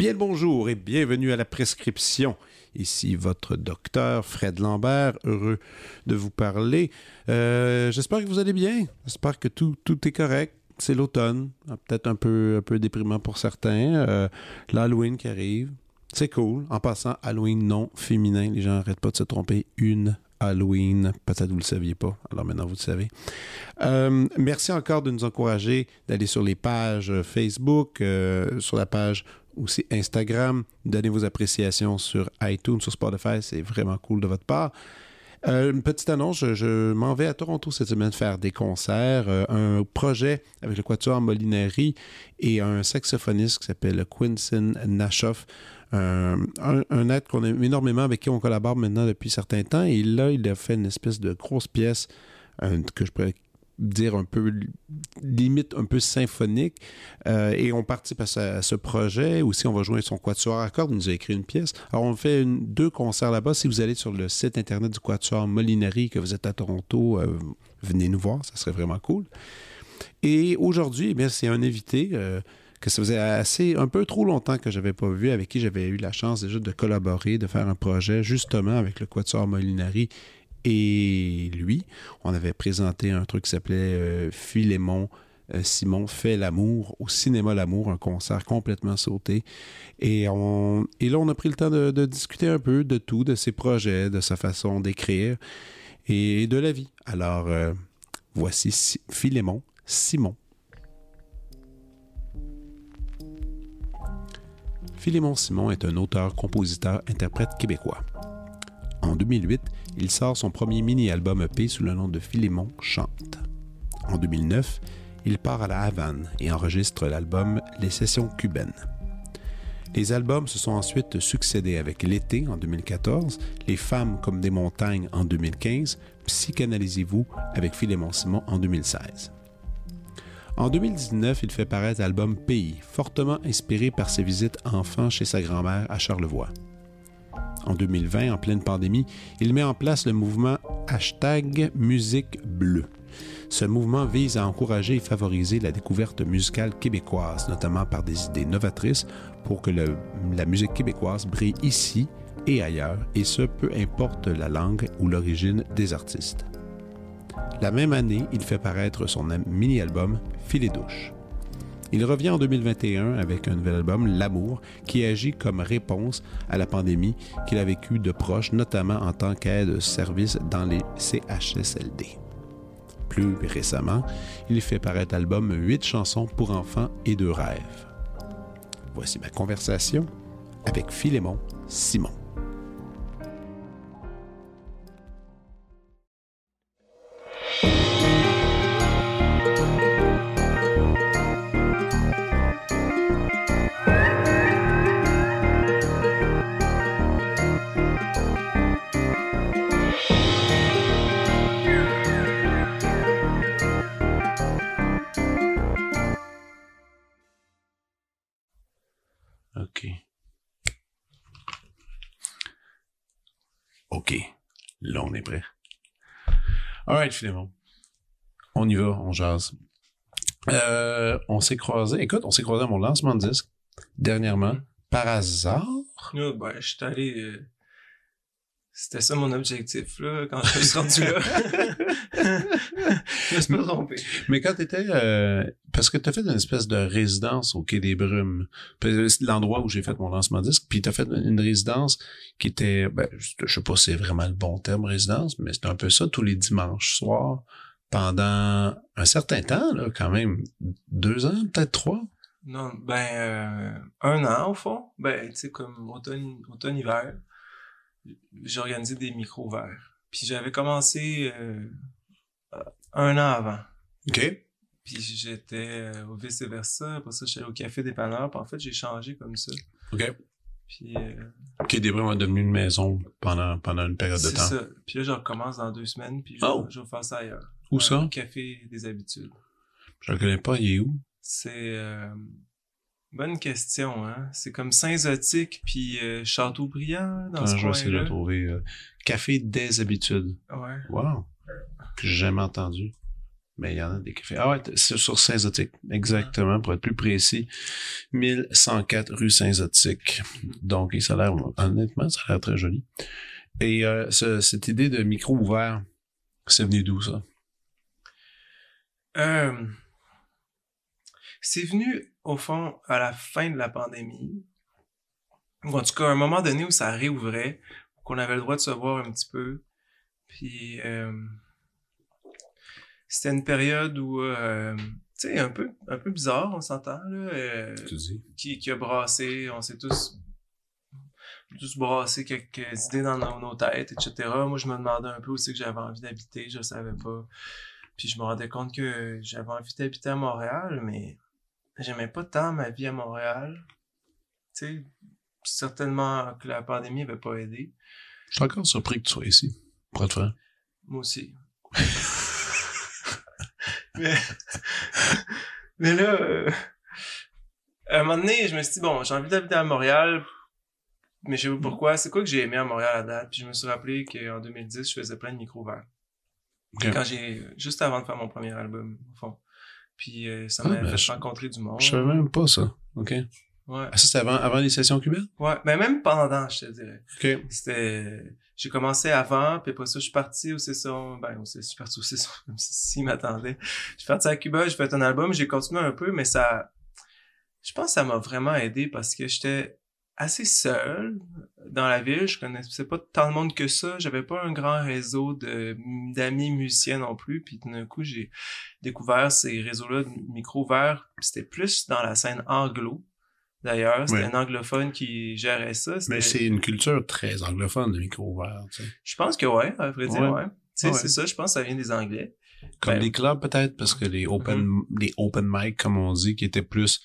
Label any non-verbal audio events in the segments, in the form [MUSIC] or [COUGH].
Bien le bonjour et bienvenue à la prescription. Ici votre docteur Fred Lambert, heureux de vous parler. Euh, J'espère que vous allez bien. J'espère que tout, est correct. C'est l'automne, peut-être un peu, déprimant pour certains. Euh, L'Halloween qui arrive. C'est cool. En passant, Halloween non féminin. Les gens n'arrêtent pas de se tromper. Une Halloween. Peut-être vous ne le saviez pas. Alors maintenant, vous le savez. Euh, merci encore de nous encourager d'aller sur les pages Facebook, sur la page aussi Instagram. Donnez vos appréciations sur iTunes, sur Spotify. C'est vraiment cool de votre part. Euh, une petite annonce, je, m'en vais à Toronto cette semaine faire des concerts. Euh, un projet avec le Quatuor Molinari et un saxophoniste qui s'appelle Quincy Nashoff. Un, un, être qu'on aime énormément, avec qui on collabore maintenant depuis certains temps. Et là, il a fait une espèce de grosse pièce que je pourrais dire un peu limite un peu symphonique euh, et on participe à ce, projet. Aussi on va jouer son quatuor à cordes il nous a écrit une pièce. Alors on fait deux concerts là-bas. Si vous allez sur le site internet du quatuor Molinari que vous êtes à Toronto euh, venez nous voir ça serait vraiment cool. Et aujourd'hui eh c'est un invité euh, que ça faisait assez un peu trop longtemps que j'avais pas vu, avec qui j'avais eu la chance déjà de collaborer, de faire un projet justement avec le Quatuor Molinari et lui. On avait présenté un truc qui s'appelait euh, Philémon. Euh, Simon fait l'amour au cinéma L'amour, un concert complètement sauté. Et, on, et là, on a pris le temps de, discuter un peu de tout, de ses projets, de sa façon d'écrire et de la vie. Alors, euh, voici Philémon Simon. Philémon Simon est un auteur, compositeur, interprète québécois. En 2008, il sort son premier mini-album EP sous le nom de Philémon Chante. En 2009, il part à la Havane et enregistre l'album Les Sessions cubaines. Les albums se sont ensuite succédés avec L'été en 2014, Les femmes comme des montagnes en 2015, Psychanalysez-vous avec Philémon Simon en 2016. En 2019, il fait paraître l'album Pays, fortement inspiré par ses visites enfants chez sa grand-mère à Charlevoix. En 2020, en pleine pandémie, il met en place le mouvement hashtag musique bleue. Ce mouvement vise à encourager et favoriser la découverte musicale québécoise, notamment par des idées novatrices pour que la musique québécoise brille ici et ailleurs, et ce peu importe la langue ou l'origine des artistes. La même année, il fait paraître son mini-album Filet douche. Il revient en 2021 avec un nouvel album, L'amour, qui agit comme réponse à la pandémie qu'il a vécue de proche, notamment en tant qu'aide-service dans les CHSLD. Plus récemment, il fait paraître l'album 8 chansons pour enfants et de rêves. Voici ma conversation avec Philémon Simon. All right, Philémon. On y va, on jase. Euh, on s'est croisé, écoute, on s'est croisé à mon lancement de disque dernièrement, par hasard. Oh, ben, je suis allé. Euh... C'était ça mon objectif, là, quand je suis rendu là. je me suis pas trompé. Mais quand t'étais... Euh, parce que t'as fait une espèce de résidence au Quai des Brumes. C'est l'endroit où j'ai fait mon lancement disque. Puis t'as fait une résidence qui était... Ben, je sais pas si c'est vraiment le bon terme, résidence, mais c'est un peu ça, tous les dimanches soirs, pendant un certain temps, là, quand même. Deux ans, peut-être trois? Non, ben, euh, un an, au fond. Ben, tu sais, comme automne, automne-hiver j'ai organisé des micros verts. Puis j'avais commencé euh, un an avant. OK. Puis j'étais euh, au vice-versa. Après ça, j'étais au café dépanneur. Puis en fait, j'ai changé comme ça. OK. Puis... Euh, OK, des est devenu une maison pendant, pendant une période de temps. C'est ça. Puis là, je recommence dans deux semaines. Puis je, oh. je vais faire ça ailleurs. Où ça? Au café des habitudes. Je le connais pas. Il est où? C'est... Bonne question, hein. C'est comme Saint-Zotique puis euh, Châteaubriand dans ah, ce Je vais essayer de coin-là. le trouver. Euh, Café des habitudes. Ouais. Wow. Que j'ai jamais entendu. Mais il y en a des cafés. Ah ouais, c'est sur Saint-Zotique. Exactement, pour être plus précis. 1104 rue Saint-Zotique. Donc, ça a l'air, honnêtement, ça a l'air très joli. Et euh, cette idée de micro ouvert, c'est venu d'où ça? Euh, c'est venu, au fond, à la fin de la pandémie. Ou en tout cas, à un moment donné où ça réouvrait, qu'on avait le droit de se voir un petit peu. Puis, euh, c'était une période où, euh, tu sais, un peu, un peu bizarre, on s'entend, là. Euh, qui, qui a brassé, on s'est tous tous brassé quelques idées dans nos, têtes, etc. Moi, je me demandais un peu où c'est que j'avais envie d'habiter, je savais pas. Puis je me rendais compte que j'avais envie d'habiter à Montréal, mais j'aimais pas tant ma vie à Montréal. Tu sais, certainement que la pandémie avait pas aidé. Je suis encore surpris que tu sois ici, pour te faire. Moi aussi. [LAUGHS] mais, [LAUGHS] mais là, euh, à un moment donné, je me suis dit, bon, j'ai envie d'habiter à Montréal, mais je sais pas mm. pourquoi. C'est quoi que j'ai aimé à Montréal à date? Puis je me suis rappelé qu'en 2010, je faisais plein de micro verts. Quand j'ai, juste avant de faire mon premier album, au fond. Puis euh, ça ah, m'a ben, fait rencontrer du monde. Je savais même pas ça. OK. Ouais. Ah, ça, c'était avant, avant les sessions cubaines? Ouais, mais même pendant, je te dirais. OK. C'était, j'ai commencé avant, puis après ça, je suis parti au session, ben, je suis parti au session, [LAUGHS] même s'il m'attendait. Je suis parti à Cuba, j'ai fait un album, j'ai continué un peu, mais ça, je pense que ça m'a vraiment aidé parce que j'étais assez seul dans la ville. Je connaissais pas tant de monde que ça. J'avais pas un grand réseau de d'amis musiciens non plus. Puis d'un coup, j'ai découvert ces réseaux-là de micro verts. C'était plus dans la scène anglo. D'ailleurs, c'était un anglophone qui gérait ça. Mais c'est une culture très anglophone, le micro vert. Je pense que ouais, à vrai dire, ouais. C'est ça, je pense que ça vient des Anglais. Comme ben, les clubs peut-être, parce que les open, mm-hmm. les open mic, comme on dit, qui étaient plus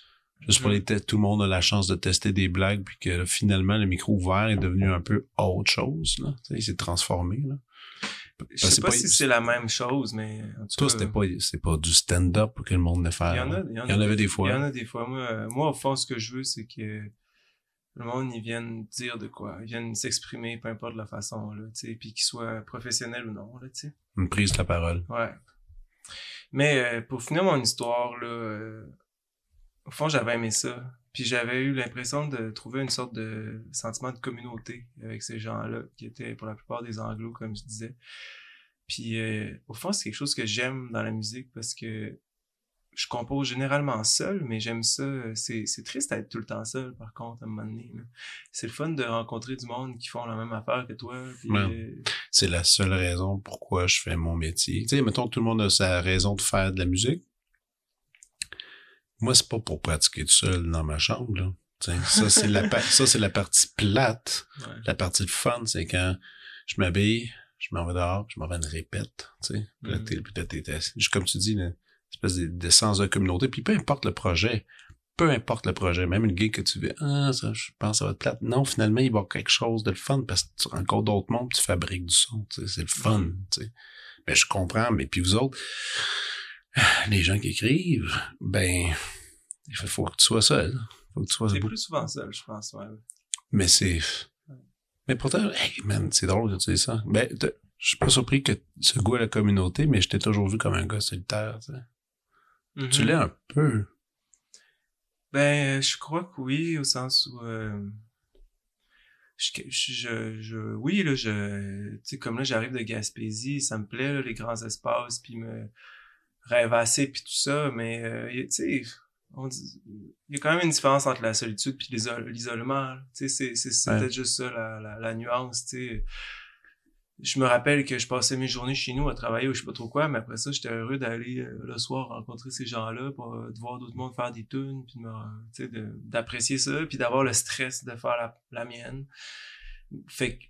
Juste pour mm. les tout le monde a la chance de tester des blagues, puis que finalement, le micro ouvert est devenu un peu autre chose. Là. il s'est transformé. Là. Je sais pas, si c'est la même chose, mais en tout Toi, c'était pas, pas du stand-up que le monde venait faire. Il y en, a, il y en, avait des fois. Il y en a des fois. Moi, moi, au fond, ce que je veux, c'est que le monde, ils viennent dire de quoi. Ils viennent s'exprimer, peu importe la façon, là, tu sais, puis qu'ils soient professionnels ou non, là, tu sais. Une prise de la parole. Ouais. Mais euh, pour finir mon histoire, là, euh, au fond, j'avais aimé ça. Puis j'avais eu l'impression de trouver une sorte de sentiment de communauté avec ces gens-là, qui étaient pour la plupart des anglos, comme je disais. Puis euh, au fond, c'est quelque chose que j'aime dans la musique parce que je compose généralement seul, mais j'aime ça. C'est, triste d'être tout le temps seul, par contre, à un moment donné. C'est le fun de rencontrer du monde qui font la même affaire que toi. Euh, c'est la seule raison pourquoi je fais mon métier. Tu sais, mettons, tout le monde a sa raison de faire de la musique. Moi, c'est pas pour pratiquer tout seul dans ma chambre, là. ça, c'est la, ça, c'est la partie plate. La partie fun, c'est quand je m'habille, je m'en vais dehors, je m'en vais à une répète, tu sais. Mm-hmm. comme tu dis, une espèce de, de sens de communauté. Puis peu importe le projet, peu importe le projet, même une gig que tu veux, ah, ça, je pense que ça va être plate. Non, finalement, il va y avoir quelque chose de fun parce que tu rencontres d'autres mondes, tu fabriques du son, tu sais, c'est le fun, mm-hmm. tu sais. Mais je comprends, mais puis vous autres, les gens qui écrivent, ben, il faut que tu sois seul. Faut que tu sois C'est plus souvent seul, je pense, ouais. Mais c'est, mais pourtant, hey, man, c'est drôle que tu dis ça. Ben, je suis pas surpris que ce goût à la communauté, mais je t'ai toujours vu comme un gars solitaire, tu sais. Mm-hmm. Tu l'es un peu. Ben, je crois que oui, au sens où, euh, je, je, je, oui, là, je, tu sais, comme là, j'arrive de Gaspésie, ça me plaît, là, les grands espaces, puis me rêvasser, puis tout ça, mais, euh, tu sais, il y a quand même une différence entre la solitude puis l'isolement. Tu sais, c'est peut-être juste ça, la, la, la nuance, tu sais. Je me rappelle que je passais mes journées chez nous à travailler ou je sais pas trop quoi, mais après ça, j'étais heureux d'aller euh, le soir rencontrer ces gens-là pour euh, de voir d'autres mondes faire des tunes, puis d'apprécier ça, puis d'avoir le stress de faire la, la mienne. Fait que,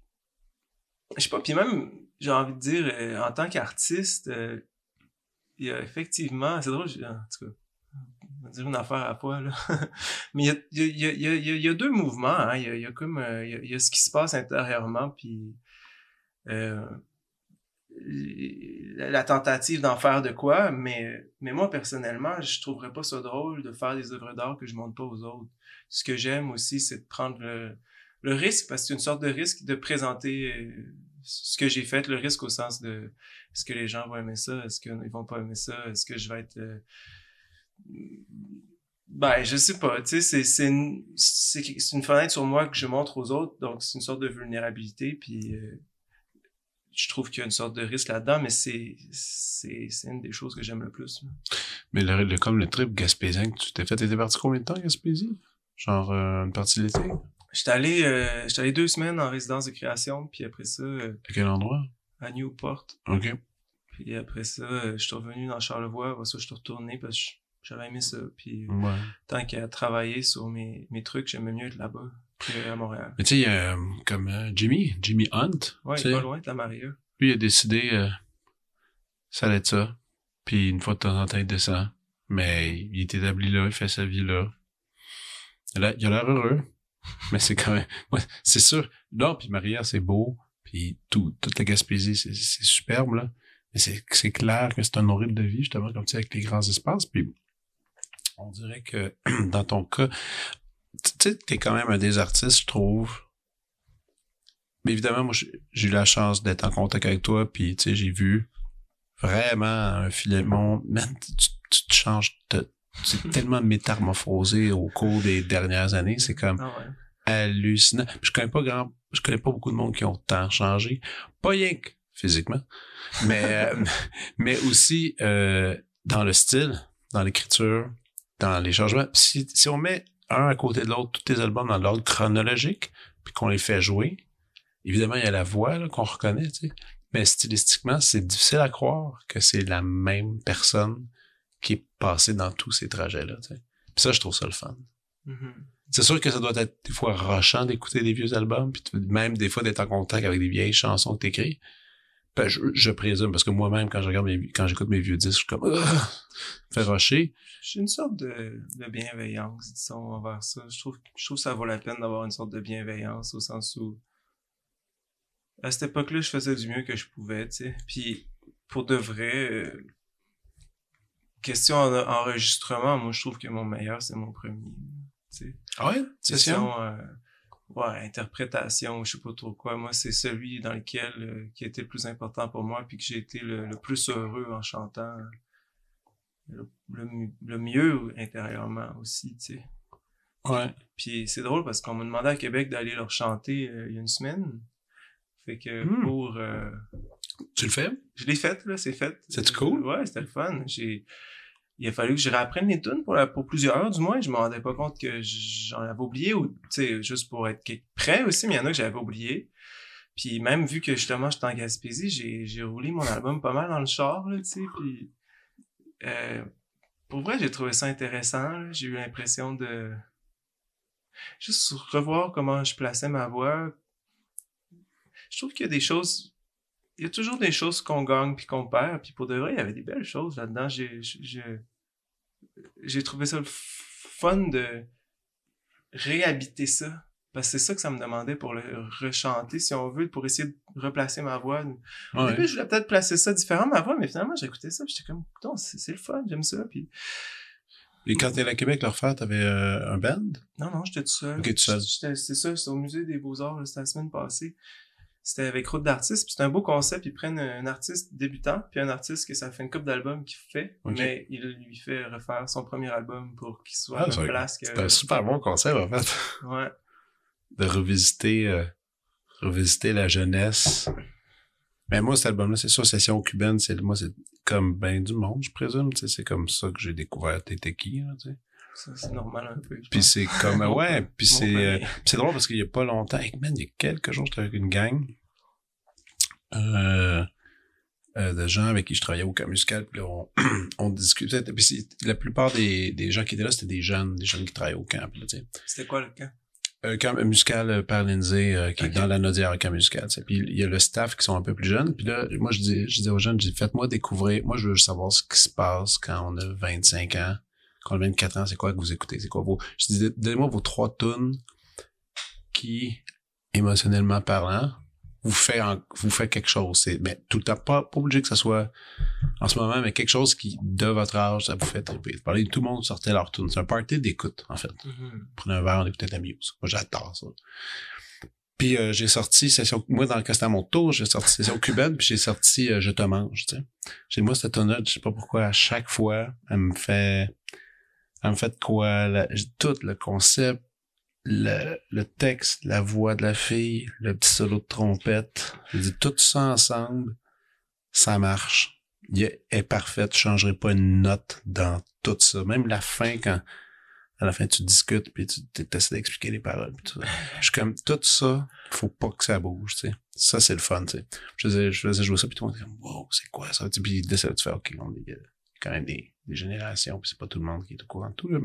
je sais pas, puis même, j'ai envie de dire, euh, en tant qu'artiste, il y a effectivement, c'est drôle, en tout cas, on va dire une affaire à fois, là. Mais il y a, deux mouvements, hein. Il y a, comme, il, y a, il y a ce qui se passe intérieurement, puis euh, la tentative d'en faire de quoi, mais, mais moi, personnellement, je trouverais pas ça drôle de faire des œuvres d'art que je montre pas aux autres. Ce que j'aime aussi, c'est de prendre le, le risque, parce que c'est une sorte de risque de présenter ce que j'ai fait, le risque au sens de est-ce que les gens vont aimer ça, est-ce qu'ils vont pas aimer ça, est-ce que je vais être euh, ben, je sais pas, tu sais, c'est, une, fenêtre sur moi que je montre aux autres, donc c'est une sorte de vulnérabilité, puis euh, je trouve qu'il y a une sorte de risque là-dedans, mais c'est, une des choses que j'aime le plus. Mais le, comme le trip gaspésien que tu t'es fait, t'étais parti combien de temps Gaspésie? Genre euh, une partie de l'été? J'étais allé, euh, j'étais allé deux semaines en résidence de création, puis après ça... Euh, à quel endroit? À Newport. OK. Puis après ça, je suis revenu dans Charlevoix, après ça, je suis retourné parce que j'avais aimé ça. Puis tant qu'à travailler sur mes, mes trucs, j'aimais mieux être là-bas qu'à Montréal. Mais tu sais, il y a comme euh, Jimmy, Jimmy Hunt. Ouais, il est pas loin de la Maria. Lui, il a décidé, euh, ça allait être ça. Puis une fois de temps en temps, il descend. Mais il est établi là, il fait sa vie là. Là, il a l'air heureux. [LAUGHS] mais c'est quand même... C'est sûr. Non, puis Maria, c'est beau. Puis tout, toute la Gaspésie, c'est superbe, là. Mais c'est clair que c'est un horrible de vie, justement, comme tu sais, avec les grands espaces. Puis on dirait que [CLEARS THROAT] dans ton cas, tu sais, t'es quand même un des artistes, je trouve. Mais évidemment, moi, j'ai eu la chance d'être en contact avec toi, puis tu sais, j'ai vu vraiment un Philémon. Man, tu, tu te changes, tu es tellement métamorphosé au cours des dernières années, c'est comme ah hallucinant. Je connais pas grand, je connais pas beaucoup de monde qui ont tant changé, pas rien que physiquement, mais [LAUGHS] mais aussi euh, dans le style, dans l'écriture, dans les changements. Si, si on met un à côté de l'autre, tous tes albums dans l'ordre chronologique, puis qu'on les fait jouer, évidemment, il y a la voix qu'on reconnaît, tu sais. Mais stylistiquement, c'est difficile à croire que c'est la même personne qui est passée dans tous ces trajets-là. Puis ça, je trouve ça le fun. Mm-hmm. C'est sûr que ça doit être des fois rochant d'écouter des vieux albums, puis même des fois d'être en contact avec des vieilles chansons que t'écris. Ben, je, je, présume, parce que moi-même, quand je regarde mes, quand j'écoute mes vieux disques, je suis comme, fait rocher. J'ai une sorte de, de bienveillance, disons, envers ça. Je trouve, je trouve que ça vaut la peine d'avoir une sorte de bienveillance au sens où, à cette époque-là, je faisais du mieux que je pouvais, tu sais. Puis, pour de vrai, question enregistrement, moi, je trouve que mon meilleur, c'est mon premier. Ah ouais? Ça? Euh, ouais, interprétation, je sais pas trop quoi. Moi, c'est celui dans lequel euh, qui était le plus important pour moi, puis que j'ai été le, plus heureux en chantant. Le, le, mieux intérieurement aussi, tu sais. Ouais. Puis c'est drôle parce qu'on m'a demandé à Québec d'aller leur chanter euh, il y a une semaine. Fait que hmm. pour... Euh, tu le fais? Je l'ai fait, là, c'est fait. C'est cool? Ouais, c'était le fun. J'ai il a fallu que je réapprenne les tunes pour, pour plusieurs heures du moins. Je me rendais pas compte que j'en avais oublié ou, tu sais, juste pour être prêt aussi, mais il y en a que j'avais oublié. Puis même vu que justement j'étais en Gaspésie, j'ai, j'ai roulé mon album pas mal dans le char, là, tu sais, puis euh, pour vrai, j'ai trouvé ça intéressant. J'ai eu l'impression de juste revoir comment je plaçais ma voix. Je trouve qu'il y a des choses il y a toujours des choses qu'on gagne puis qu'on perd. Puis pour de vrai, il y avait des belles choses là-dedans. J'ai, j'ai, trouvé ça le fun de réhabiter ça. Parce que c'est ça que ça me demandait pour le rechanter, si on veut, pour essayer de replacer ma voix. Au début, je voulais peut-être placer ça différemment, ma voix, mais finalement, j'écoutais ça, j'étais comme, c'est, c'est le fun, j'aime ça. Puis... Et quand t'es à Québec, leur faire, t'avais euh, un band? Non, non, j'étais tout seul. Ok, tout seul. C'était, c'est ça, c'était au musée des Beaux-Arts, c'était la semaine passée. C'était avec Route d'artistes, puis c'est un beau concept. Ils prennent un artiste débutant, puis un artiste que ça fait une couple d'albums qu'il fait, mais il lui fait refaire son premier album pour qu'il soit ah, à place que... C'est un super bon concept, en fait. Ouais. [LAUGHS] De revisiter, euh, revisiter la jeunesse. Mais moi, cet album-là, c'est sûr, Session cubaine, c'est, moi, c'est comme ben du monde, je présume, c'est comme ça que j'ai découvert sais. Ça, c'est normal un peu. Puis c'est comme, [LAUGHS] ouais, puis c'est, euh, c'est drôle parce qu'il y a pas longtemps, hey, man, il y a quelques jours, j'étais avec une gang, euh, euh, de gens avec qui je travaillais au camp musical, puis on, [CLEARS THROAT] on discutait, puis la plupart des, des gens qui étaient là, c'était des jeunes, des jeunes qui travaillaient au camp. C'était quoi le camp? Un camp musical par Lindsay, euh, qui est dans la Nodière, camp musical. T'sais. Puis il y a le staff qui sont un peu plus jeunes. Puis là, moi, je dis, je dis aux jeunes, je dis, faites-moi découvrir. Moi, je veux savoir ce qui se passe quand on a 25 ans quand on a 24 ans, c'est quoi que vous écoutez? C'est quoi vos... Je disais, donnez-moi vos trois tunes qui, émotionnellement parlant, vous fait vous fait quelque chose. C'est, mais tout le temps, pas, pas obligé que ce soit en ce moment, mais quelque chose qui, de votre âge, ça vous fait triper. Parler, tout le monde sortait leur tune. C'est un party d'écoute, en fait. Mm-hmm. Prenez un verre, on écoutait ta musique. Moi, j'adore ça. Puis euh, j'ai sorti session moi dans le cas c'était à mon tour, j'ai sorti session cubaine puis j'ai sorti euh, je te mange, tu sais. Chez moi cette tonne je sais pas pourquoi à chaque fois elle me fait me fait quoi la- tout le concept le, le texte, la voix de la fille, le petit solo de trompette, tout ça ensemble, ça marche. Il est, est parfaite, je changerai pas une note dans tout ça. Même la fin quand à la fin tu discutes puis tu essaies d'expliquer les paroles tout ça. Je suis comme tout ça, faut pas que ça bouge, tu. Ça c'est le fun, tu. Je faisais, je jouer ça puis tout le monde était comme wow, c'est quoi ça? Tu Puis de ça tu fais OK, on est a quand même des, des générations puis c'est pas tout le monde qui est au courant de tout là.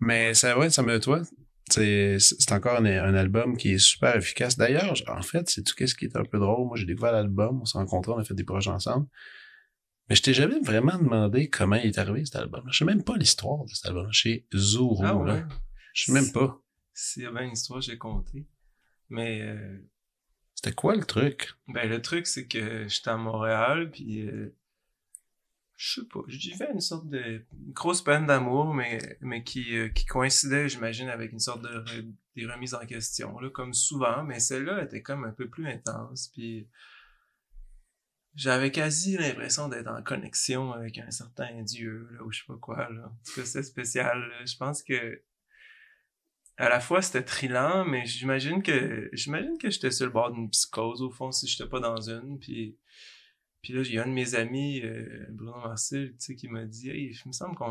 Mais ça ouais, ça me toi c'est encore un, un album qui est super efficace. D'ailleurs, en fait, c'est tu qu'est-ce qui est un peu drôle? Moi, j'ai découvert l'album, on s'est rencontrés, on a fait des projets ensemble. Mais je t'ai jamais vraiment demandé comment il est arrivé cet album. Je sais même pas l'histoire de cet album. Chez Zuru, Ah ouais. Je sais même pas. S'il y avait une histoire, j'ai compté. Mais euh, C'était quoi le truc? ben le truc, c'est que j'étais à Montréal, puis euh, je sais pas, je vivais une sorte de grosse peine d'amour, mais mais qui euh, qui coïncidait, j'imagine, avec une sorte de des remises en question, là, comme souvent. Mais celle-là était comme un peu plus intense, puis j'avais quasi l'impression d'être en connexion avec un certain dieu, là, ou je sais pas quoi, là. En tout cas, c'est spécial. Je pense que à la fois c'était trillant, mais j'imagine que j'imagine que j'étais sur le bord d'une psychose au fond si j'étais pas dans une. Puis puis là il y a un de mes amis, euh, Bruno Marcel, tu sais, qui m'a dit, hey, il me semble qu'on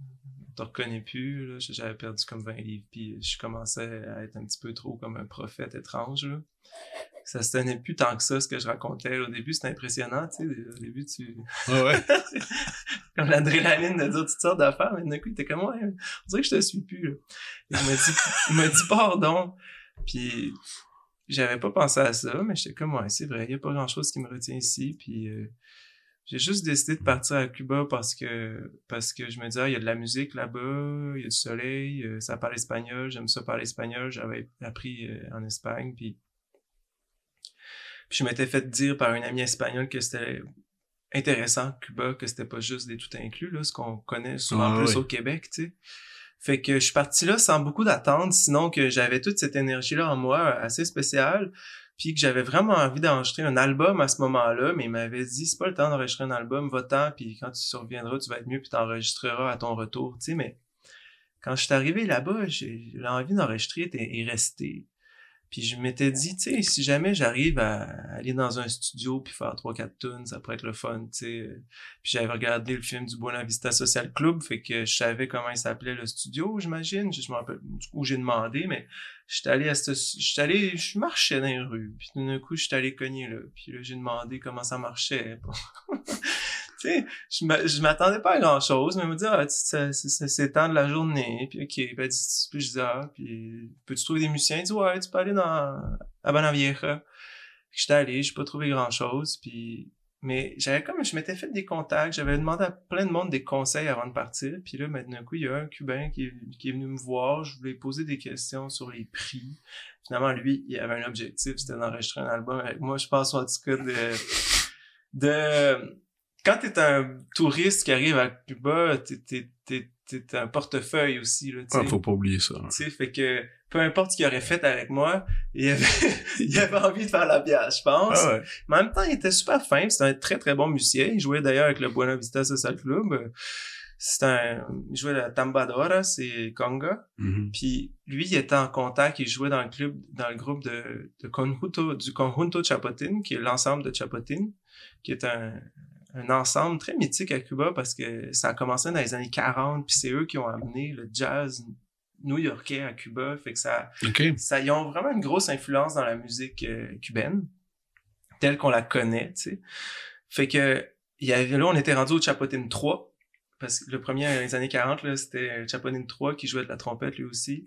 on te reconnaît plus. Là, j'avais perdu comme 20 livres, puis je commençais à être un petit peu trop comme un prophète étrange. Là. Ça se tenait plus tant que ça ce que je racontais. Au début c'était impressionnant, tu sais. Au début tu Ouais, ouais. [LAUGHS] comme l'adrénaline de dire toutes sortes d'affaires, mais d'un coup, il était comme, ouais, on dirait que je te suis plus, là. Et il m'a dit, il m'a dit pardon. Puis, j'avais pas pensé à ça, mais j'étais comme, ouais, c'est vrai, il y a pas grand chose qui me retient ici. Puis, euh, j'ai juste décidé de partir à Cuba parce que, parce que je me disais, ah, il y a de la musique là-bas, il y a du soleil, euh, ça parle espagnol, j'aime ça parler espagnol, j'avais appris euh, en Espagne, puis, puis je m'étais fait dire par une amie espagnole que c'était intéressant Cuba que c'était pas juste des tout inclus là ce qu'on connaît souvent Ah, plus oui. au Québec tu sais fait que je suis parti là sans beaucoup d'attente sinon que j'avais toute cette énergie là en moi euh, assez spéciale puis que j'avais vraiment envie d'enregistrer un album à ce moment-là mais il m'avait dit c'est pas le temps d'enregistrer un album va-t'en puis quand tu surviendras tu vas être mieux puis t'enregistreras à ton retour tu sais. Mais quand je suis arrivé là-bas j'ai l'envie d'enregistrer est restée puis je m'étais dit, tu sais, si jamais j'arrive à aller dans un studio puis faire trois quatre tunes, ça pourrait être le fun, tu sais. Puis j'avais regardé le film du Buena Vista Social Club, fait que je savais comment il s'appelait le studio, j'imagine. Je, je me rappelle où j'ai demandé, mais j'étais allé à ce, j'étais allé, je marchais dans les rues, puis tout d'un coup, j'étais allé cogner là. Puis là, j'ai demandé comment ça marchait. Sais, je m'a- je m'attendais pas à grand chose, mais il me dit, ah, c'est- temps de la journée, puis ok, ben, puis je dis, ah, puis peux-tu trouver des musiciens? Il dit, ouais, tu peux aller dans, à Banavieja. J'étais allé, j'ai pas trouvé grand chose, puis, mais j'avais comme, je m'étais fait des contacts, j'avais demandé à plein de monde des conseils avant de partir, puis là, maintenant, coup, il y a un Cubain qui est, qui est venu me voir, je voulais poser des questions sur les prix. Finalement, lui, il avait un objectif, c'était d'enregistrer un album avec moi, je pense, en tout cas, de, de, quand t'es un touriste qui arrive à Cuba, t'es, t'es, t'es, t'es un portefeuille aussi, là, tu sais. Ah, faut pas oublier ça. Sais, fait que peu importe ce qu'il aurait fait avec moi, il avait, [LAUGHS] il avait envie de faire la pièce, je pense. Ah ouais. Mais en même temps, il était super fin, c'était un très très bon musicien. Il jouait d'ailleurs avec le Buena Vista Social Club. C'est un, il jouait la tambadora, c'est conga. Mhm. Puis lui, il était en contact, il jouait dans le club, dans le groupe de, de Conjunto, du Conjunto Chapotin, qui est l'ensemble de Chapotin, qui est un, un ensemble très mythique à Cuba parce que ça a commencé dans les années 40, puis c'est eux qui ont amené le jazz new-yorkais à Cuba, fait que ça, ça, ils ont vraiment une grosse influence dans la musique euh, cubaine, telle qu'on la connaît, tu sais. Fait que, il y avait, là, on était rendu au Chapotin 3, parce que le premier, dans les années 40, là, c'était Chapotin 3 qui jouait de la trompette, lui aussi.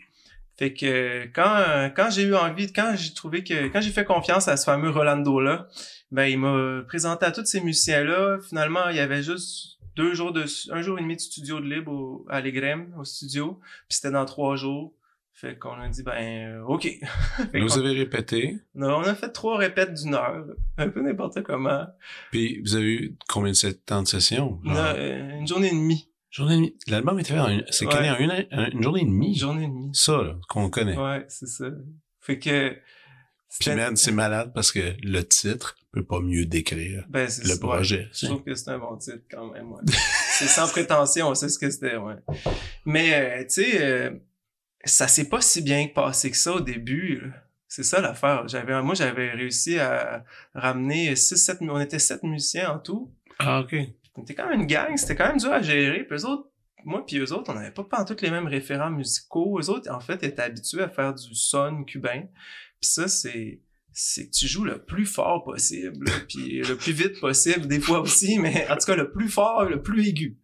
Fait que, quand, quand j'ai eu envie, quand j'ai trouvé que, quand j'ai fait confiance à ce fameux Rolando-là, ben, il m'a présenté à tous ces musiciens-là. Finalement, il y avait juste deux jours de, un jour et demi de studio de libre au, à Legrem, au studio. Puis c'était dans trois jours. Fait qu'on a dit, ben, euh, OK. [LAUGHS] Vous avez répété, non, on a fait trois répètes d'une heure. Un peu n'importe comment. puis vous avez eu combien de temps de session? Une, euh, une journée et demie. Journée et demie. L'album était fait en une, c'est Ouais. calé en une, une journée et demie? Une journée et demie. Ça, là, qu'on connaît. Ouais, c'est ça. Fait que... Puis man, c'est malade parce que le titre peut pas mieux décrire ben, le ouais. projet. Je trouve que c'est un bon titre quand même. Ouais. [LAUGHS] c'est sans prétention, on sait ce que c'était. Ouais. Mais euh, tu sais, euh, ça s'est pas si bien passé que ça au début. là. C'est ça l'affaire. J'avais, moi, j'avais réussi à ramener 6, 7, on était sept musiciens en tout. Ah, ok. Était quand même une gang, c'était quand même dur à gérer. Puis eux autres, moi puis eux autres, on n'avait pas tous les mêmes référents musicaux. Eux autres, en fait, étaient habitués à faire du son cubain. Puis ça, c'est c'est que tu joues le plus fort possible, puis le plus vite possible des fois aussi, mais en tout cas le plus fort, le plus aigu.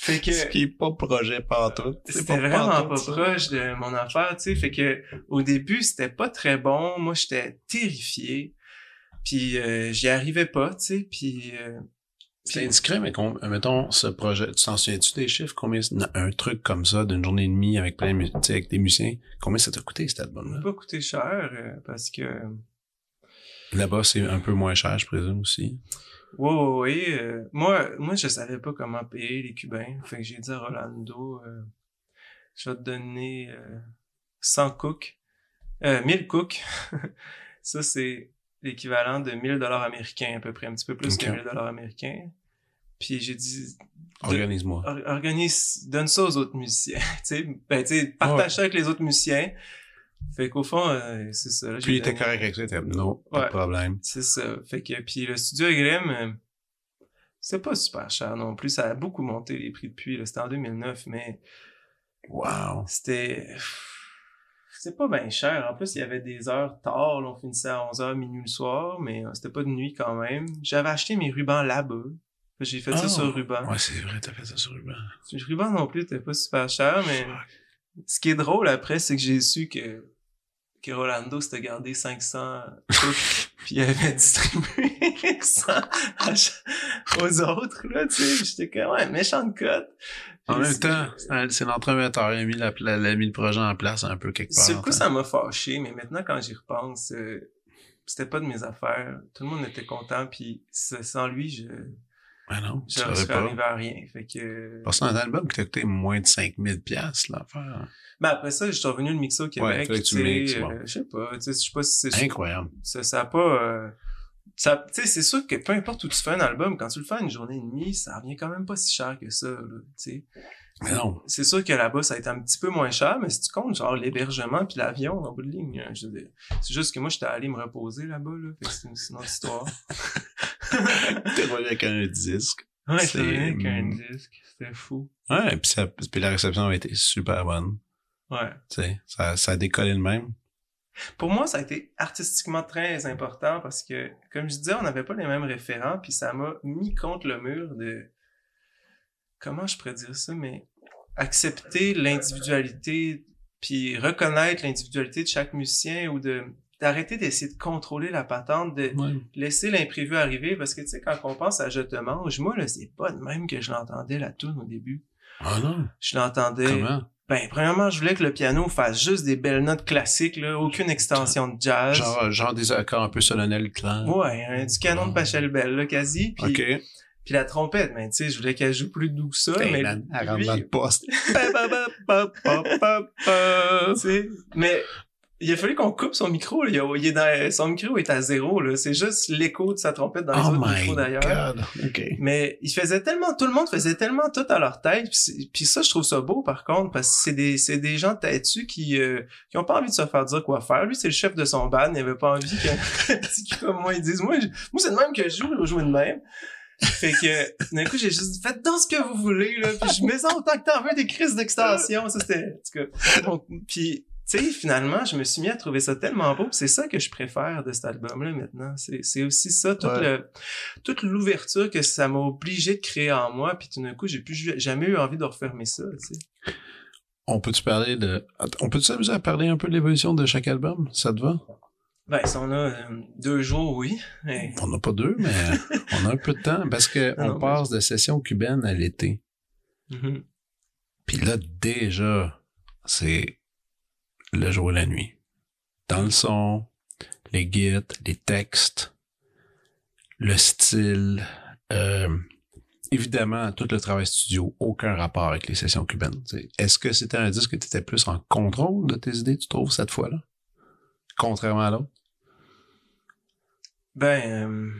Fait que Ce qui est pas projet partout. C'est c'était vraiment pantoute, pas proche de mon affaire, tu sais. Fait que au début, c'était pas très bon. Moi, j'étais terrifié. Puis euh, j'y arrivais pas, tu sais. Puis euh, C'est indiscret, mais mettons, ce projet, tu t'en souviens-tu des chiffres? Combien, un truc comme ça, d'une journée et demie avec plein de avec des musiciens, combien ça t'a coûté, cet ça album-là? m'a pas coûté cher euh, parce que Là-bas, c'est un peu moins cher, je présume, aussi. Ouais, ouais, ouais. euh, moi, moi, je savais pas comment payer les Cubains. Fait que j'ai dit à Rolando, euh, je vais te donner euh, 100 cooks, euh, 1000 cooks. [LAUGHS] ça, c'est l'équivalent de 1000 dollars américains, à peu près, un petit peu plus que 1000 dollars américains. Puis j'ai dit, Organise-moi. or- organise, donne ça aux autres musiciens. [LAUGHS] tu sais, ben, tu sais, partage ça avec les autres musiciens. Fait qu'au fond, euh, c'est ça. là, Puis il était correct avec ça, il était, non, pas Ouais. de problème. c'est ça. Fait que, puis le studio Grimm, euh, c'est pas super cher non plus. Ça a beaucoup monté les prix depuis. C'était en 2009, mais Wow. c'était... C'était pas bien cher. En plus, il y avait des heures tard. là. on finissait à 11h, minuit le soir, mais euh, c'était pas de nuit quand même. J'avais acheté mes rubans là-bas. J'ai fait Ah. ça sur ruban. Ouais, c'est vrai, t'as fait ça sur ruban. Le ruban non plus, c'était pas super cher, mais ce qui est drôle après, c'est que j'ai su que, que Rolando s'était gardé 500 trucs, [LAUGHS] [LAUGHS] puis il avait distribué [LAUGHS] 100 à cha- aux autres, là, tu sais. J'étais comme, ouais, méchante cote. En même temps, c'est- l'entremetteur, il a mis, la, la- il a mis le projet en place un peu quelque part. Sur le coup, hein. ça m'a fâché, mais maintenant, quand j'y repense, euh, c'était pas de mes affaires. Tout le monde était content, puis sans lui, je, Ben non, tu serais pas. arrivé à rien. Fait que... Parce que un album qui t'a coûté moins de 5000 piastres, l'affaire. Ben après ça, je suis revenu le mixer au Québec. que tu mixes, euh, bon. Je sais pas, tu sais, je sais pas si c'est Incroyable. ça, ça a pas euh, ça tu sais c'est sûr que peu importe où tu fais un album quand tu le fais une journée et demie ça revient quand même pas si cher que ça là, tu sais Mais non. c'est sûr que là-bas ça a été un petit peu moins cher mais si tu comptes genre l'hébergement puis l'avion en bout de ligne hein, je veux dire, c'est juste que moi j'étais allé me reposer là-bas là c'est une, autre histoire [LAUGHS] T'es revenu avec un disque. ouais c'est rien qu'un disque c'était fou Ouais, puis, ça, puis la réception a été super bonne. ouais Tu sais, ça, ça a décollé le même. Pour moi, ça a été artistiquement très important parce que, comme je disais, on n'avait pas les mêmes référents, puis ça m'a mis contre le mur de... Comment je pourrais dire ça, mais accepter l'individualité, puis reconnaître l'individualité de chaque musicien ou de d'arrêter d'essayer de contrôler la patente, de Ouais. laisser l'imprévu arriver, parce que, tu sais, quand on pense à Je te mange, moi, là, c'est pas de même que je l'entendais, la tune au début. Ah non. Je l'entendais... Comment? Ben, premièrement, je voulais que le piano fasse juste des belles notes classiques, là, aucune extension de jazz. Genre, genre des accords un peu solennels, clairs. Ouais, hein, du canon de Pachelbel, là, quasi. Puis. Puis la trompette, ben, tu sais, je voulais qu'elle joue plus doux que ça, Hey, mais man, elle rentre dans le poste. mais il a fallu qu'on coupe son micro, là. Il, est dans, son micro est à zéro, là. C'est juste l'écho de sa trompette dans les Oh autres micros d'ailleurs. Mais il faisait tellement, tout le monde faisait tellement tout à leur tête. Puis, ça, je trouve ça beau par contre, parce que c'est des, c'est des gens têtus qui, euh, qui ont pas envie de se faire dire quoi faire. Lui, c'est le chef de son band, il avait pas envie que, [LAUGHS] comme moi, ils disent, moi, je- moi c'est de même que je joue, je jouer de même. Fait que, d'un coup, j'ai juste dit, faites dans ce que vous voulez, là, puis je mets ça autant que t'en veux des crises d'extension. Ça, c'était, en tout cas, bon, puis, tu sais, finalement, je me suis mis à trouver ça tellement beau, c'est ça que je préfère de cet album-là maintenant. C'est, c'est aussi ça, tout Ouais. le, toute l'ouverture que ça m'a obligé de créer en moi, puis tout d'un coup, j'ai plus jamais eu envie de refermer ça, tu sais. On peut-tu parler de... On peut-tu s'amuser à parler un peu de l'évolution de chaque album? Ça te va? Ben, si on a euh, deux jours, oui. Mais- On n'a pas deux, mais [LAUGHS] on a un peu de temps parce que Non, on non, passe de session cubaine à l'été. Mhm. Puis là, déjà, c'est le jour et la nuit. Dans le son, les guides, les textes, le style, euh, évidemment, tout le travail studio, aucun rapport avec les sessions cubaines. Est-ce que c'était un disque que tu étais plus en contrôle de tes idées, tu trouves, cette fois-là? contrairement à l'autre? Ben, euh,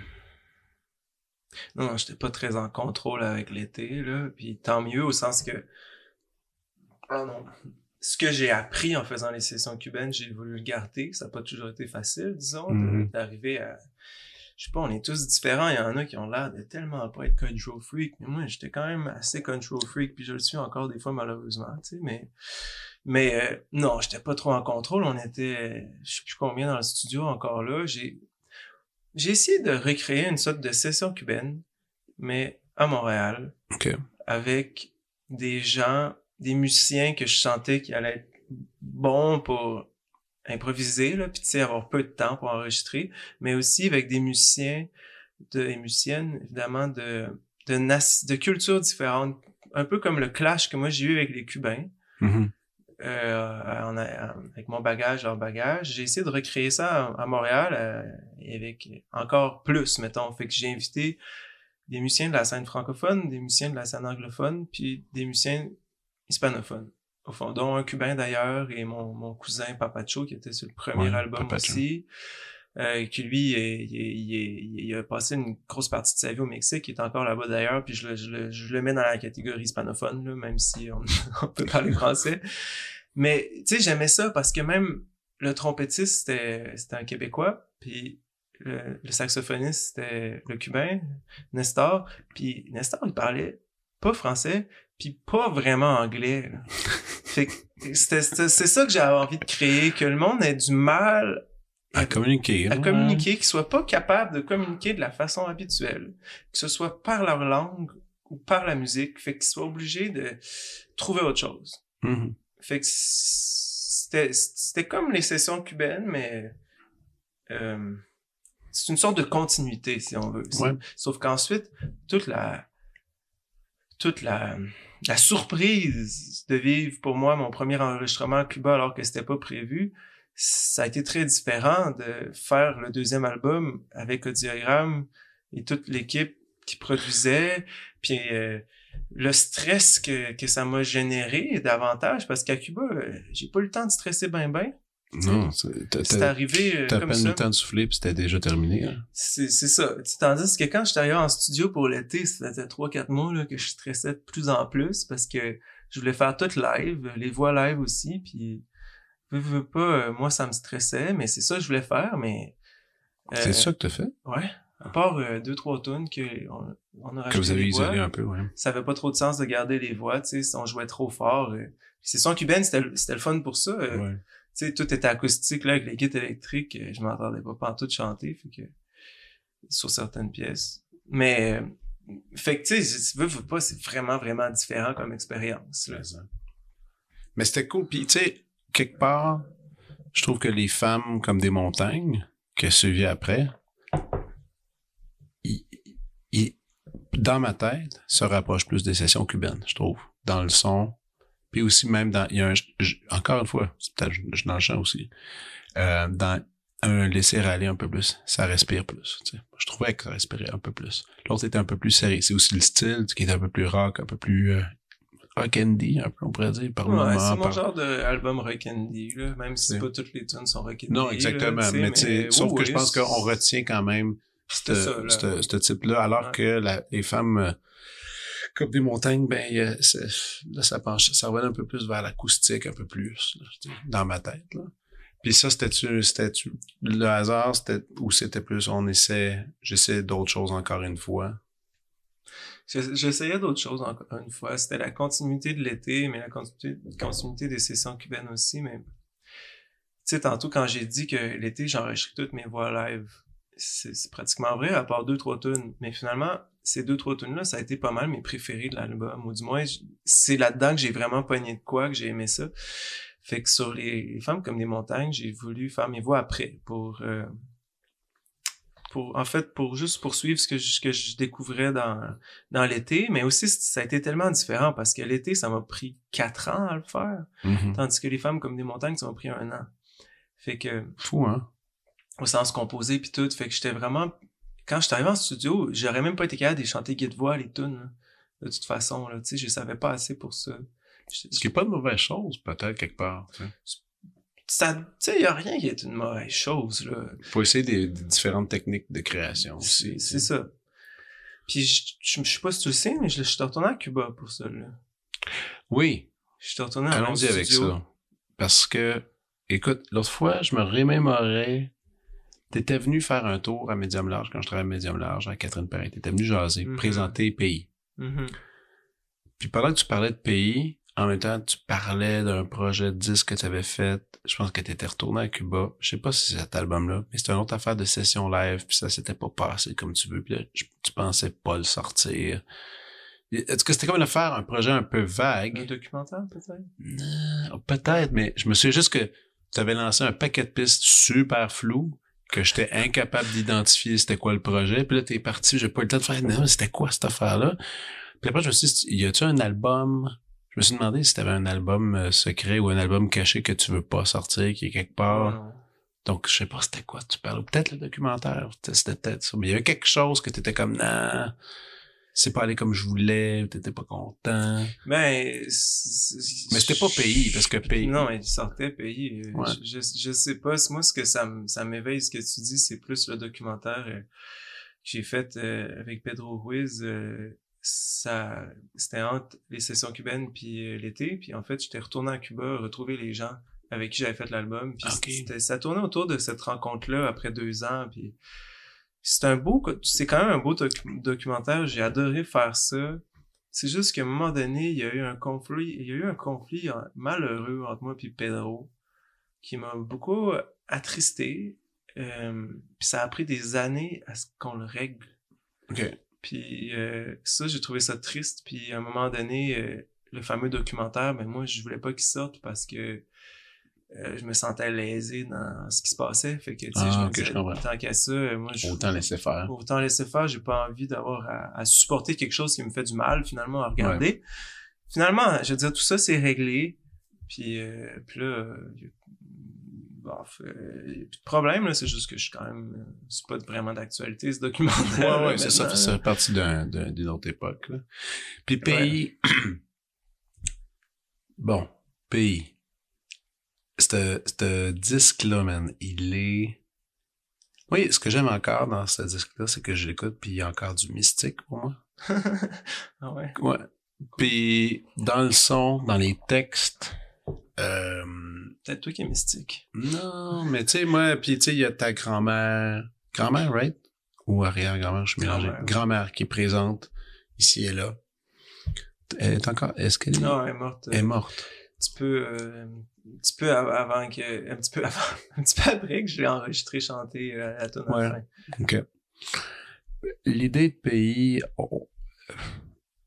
non, non, j'étais pas très en contrôle avec l'été, là. Puis tant mieux au sens que, ah non, ce que j'ai appris en faisant les sessions cubaines, j'ai voulu le garder. Ça n'a pas toujours été facile, disons, Mhm. d'arriver à, je sais pas, on est tous différents. Il y en a qui ont l'air de tellement pas être control freak, mais moi, j'étais quand même assez control freak, puis je le suis encore des fois malheureusement, tu sais. Mais, mais euh, non, j'étais pas trop en contrôle. On était, je sais plus combien dans le studio encore là. J'ai j'ai essayé de recréer une sorte de session cubaine, mais à Montréal, OK. avec des gens, des musiciens que je sentais qui allaient être bons pour improviser, là, puis tu sais, avoir peu de temps pour enregistrer, mais aussi avec des musiciens de, et musiciennes, évidemment, de, de, nas- de cultures différentes, un peu comme le clash que moi j'ai eu avec les Cubains Mhm. euh, en- en- avec mon bagage, leur bagage. J'ai essayé de recréer ça à, à Montréal euh, et avec encore plus, mettons. Fait que j'ai invité des musiciens de la scène francophone, des musiciens de la scène anglophone, puis des musiciens hispanophones. Au fond, dont un cubain d'ailleurs et mon, mon cousin Papacho qui était sur le premier Ouais, album Papacho. aussi. Euh, qui lui, est- il, est- il, a passé une grosse partie de sa vie au Mexique, il est encore là-bas d'ailleurs, puis je le, je, le, je le mets dans la catégorie hispanophone, là, même si on, [LAUGHS] on peut parler français. Mais tu sais, j'aimais ça parce que même le trompettiste, c'était c'était un Québécois, puis le, le saxophoniste, c'était le Cubain, Nestor, puis Nestor, il parlait pas français, puis pas vraiment anglais. là. [LAUGHS] fait que c'était- c'était- c'est ça que j'avais envie de créer, que le monde ait du mal À communiquer. à hein? communiquer, qu'ils soient pas capables de communiquer de la façon habituelle, que ce soit par leur langue ou par la musique, fait qu'ils soient obligés de trouver autre chose. Mhm. Fait que c'était c'était comme les sessions cubaines, mais euh, c'est une sorte de continuité, si on veut. Ouais. Sauf qu'ensuite, toute la toute la la surprise de vivre pour moi mon premier enregistrement à Cuba alors que c'était pas prévu, ça a été très différent de faire le deuxième album avec Audiogramme et toute l'équipe qui produisait, puis euh, le stress que, que ça m'a généré davantage, parce qu'à Cuba, euh, j'ai pas eu le temps de stresser ben ben. Non, c'est- arrivé euh, t'as à peine le temps de souffler puis c'était déjà terminé. hein. C'est c'est ça. Tandis que quand j'étais arrivé en studio pour l'été, ça faisait 3-4 mois là, que je stressais de plus en plus parce que je voulais faire tout live, les voix live aussi, puis veux, veux pas, euh, moi ça me stressait, mais c'est ça que je voulais faire, mais... euh, C'est ça que t'as fait? Ouais. À part euh, deux, trois tunes que on, on a Que vous avez voix, isolé un peu, ouais. ça avait pas trop de sens de garder les voix, tu sais, si on jouait trop fort. C'est son cubaine, c'était le- fun pour ça. Ouais. tu sais, tout était acoustique, là, avec les guides électriques, je m'entendais pas pantoute chanter, fait que, sur certaines pièces. Mais, fait que, tu sais, si tu veux, veux pas, c'est vraiment, vraiment différent comme expérience, là. Mais c'était cool. Puis, tu sais, quelque part, je trouve que les femmes comme des montagnes, qui a suivi après, dans ma tête, se rapprochent plus des sessions cubaines, je trouve. Dans le son. Puis aussi, même dans. Il y a un, encore une fois, c'est peut-être je, dans le champ aussi. euh, dans un laisser aller un peu plus, ça respire plus. Je trouvais que ça respirait un peu plus. L'autre était un peu plus serré. C'est aussi le style qui est un peu plus rock, un peu plus euh, rock andy, un peu on pourrait dire par Ouais, moment. c'est mon par- genre d'album rock andy, là, même si pas toutes les tunes sont rock andy. Non, exactement. mais sauf oui, que oui, je pense qu'on retient quand même C'était ce, type-là, alors Ouais. que la- les femmes euh, comme des montagnes, ben là, ça penche, ça revenait un peu plus vers l'acoustique, un peu plus, là, dans ma tête. Là. Puis ça, c'était-tu, c'était-tu le hasard, c'était ou c'était plus on essaie, j'essaie d'autres choses encore une fois? Je- J'essayais d'autres choses encore une fois. C'était la continuité de l'été, mais la continuité, des sessions cubaines aussi. Mais tu sais, tantôt quand j'ai dit que l'été, j'enregistrais toutes mes voix live, c'est pratiquement vrai, à part deux, trois tunes. Mais finalement, ces deux, trois tunes-là, ça a été pas mal mes préférés de l'album. Ou du moins, c'est là-dedans que j'ai vraiment pogné de quoi, que j'ai aimé ça. Fait que sur les, les femmes comme des montagnes, j'ai voulu faire mes voix après pour... euh, pour en fait pour juste poursuivre ce que je, ce que je découvrais dans dans l'été mais aussi ça a été tellement différent parce que l'été ça m'a pris quatre ans à le faire Mhm. tandis que les femmes comme des montagnes ça m'a pris un an fait que Fou, hein? au sens composé puis tout fait que j'étais vraiment quand j'étais arrivé en studio j'aurais même pas été capable de chanter guide voix les tunes de toute façon là tu sais je savais pas assez pour ça Ce qui est pas de mauvaise chose, peut-être, quelque part. tu sais. Ça, tu sais, il y a rien qui est une mauvaise chose, là. Faut essayer des, des différentes techniques de création aussi. C'est ça. Puis je, je, je sais pas si tu le sais, mais je, je suis retourné à Cuba pour ça, là. Oui, Je suis retourné à allons-y avec ça. Parce que, écoute, l'autre fois, je me remémorais. T'étais venu faire un tour à Médium Large quand je travaillais à Médium Large à Catherine Perrin. T'étais venu jaser, Mhm. présenter pays. Mhm. Puis pendant que tu parlais de pays, en même temps, tu parlais d'un projet de disque que tu avais fait. Je pense que tu étais retourné à Cuba. Je sais pas si c'est cet album-là, mais c'était une autre affaire de session live, puis ça s'était pas passé comme tu veux, puis là, tu pensais pas le sortir. Est-ce que c'était comme une affaire, un projet un peu Un vague? documentaire, peut-être? Peut-être, mais je me souviens juste que tu avais lancé un paquet de pistes super floues que j'étais incapable d'identifier c'était quoi le projet. Puis là, t'es parti, j'ai pas eu le temps de faire, non, c'était quoi cette affaire-là? Puis après, je me suis dit, y a-tu un album? Je me suis demandé si t'avais un album euh, secret ou un album caché que tu veux pas sortir, qui est quelque part. Non. Donc, je sais pas c'était quoi tu parles. Peut-être le documentaire. C'était peut-être ça. Mais il y avait quelque chose que t'étais comme, non, c'est pas allé comme je voulais, ou t'étais pas content. Mais, c'est- Mais c'était pas pays, parce que pays. Non, il sortait pays. Ouais. Je, je, sais pas. Moi, ce que ça, ça m'éveille, ce que tu dis, c'est plus le documentaire euh, que j'ai fait euh, avec Pedro Ruiz. Ça, c'était entre les sessions cubaines puis euh, l'été. Puis en fait, j'étais retourné à Cuba, retrouver les gens avec qui j'avais fait l'album. Puis c'était- ça tournait autour de cette rencontre-là après deux ans. Puis c'est un beau, c'est quand même un beau docu- documentaire. J'ai adoré faire ça. C'est juste qu'à un moment donné, il y a eu un conflit, il y a eu un conflit euh, malheureux entre moi et Pedro qui m'a beaucoup euh, attristé. Euh, puis ça a pris des années à ce qu'on le règle. OK. Puis euh, ça, j'ai trouvé ça triste. Puis à un moment donné, euh, le fameux documentaire, ben moi, je voulais pas qu'il sorte parce que euh, je me sentais lésé dans ce qui se passait. Fait que, tu sais, Ah, je me ok, je disais, tant qu'à ça, moi, je... Autant laisser faire. Autant laisser faire, j'ai pas envie d'avoir à, à supporter quelque chose qui me fait du mal, finalement, à regarder. Finalement, je veux dire, tout ça, c'est réglé. Puis, puis là, bof, euh, plus de problème, là. C'est juste que je suis quand même... euh, c'est pas vraiment d'actualité, ce documentaire. Ouais, ouais, c'est ça. Ça fait partie d'un- d'un- d'une autre époque. Là. Puis pays. [CLEARS THROAT] bon, pays. Ce disque-là, man, il est. Oui, ce que j'aime encore dans ce disque-là, c'est que je l'écoute, puis il y a encore du mystique pour moi. [LAUGHS] ah ouais? Ouais. Puis dans le son, dans les textes. Euh, Peut-être toi qui es mystique. non, mais tu sais, moi, puis tu sais, il y a ta grand-mère. Grand-mère, right? Ou arrière-grand-mère, je suis mélangé. Grand-mère. Grand-mère qui est présente ici et là. Elle est encore. Est-ce qu'elle est, Non, elle est morte. euh, elle est morte? un petit peu, euh, un petit peu av- avant que, un petit peu [LAUGHS] avant, un petit peu après que je l'ai enregistré chanter euh, la tune à Ouais. la fin. OK. L'idée de pays. oh,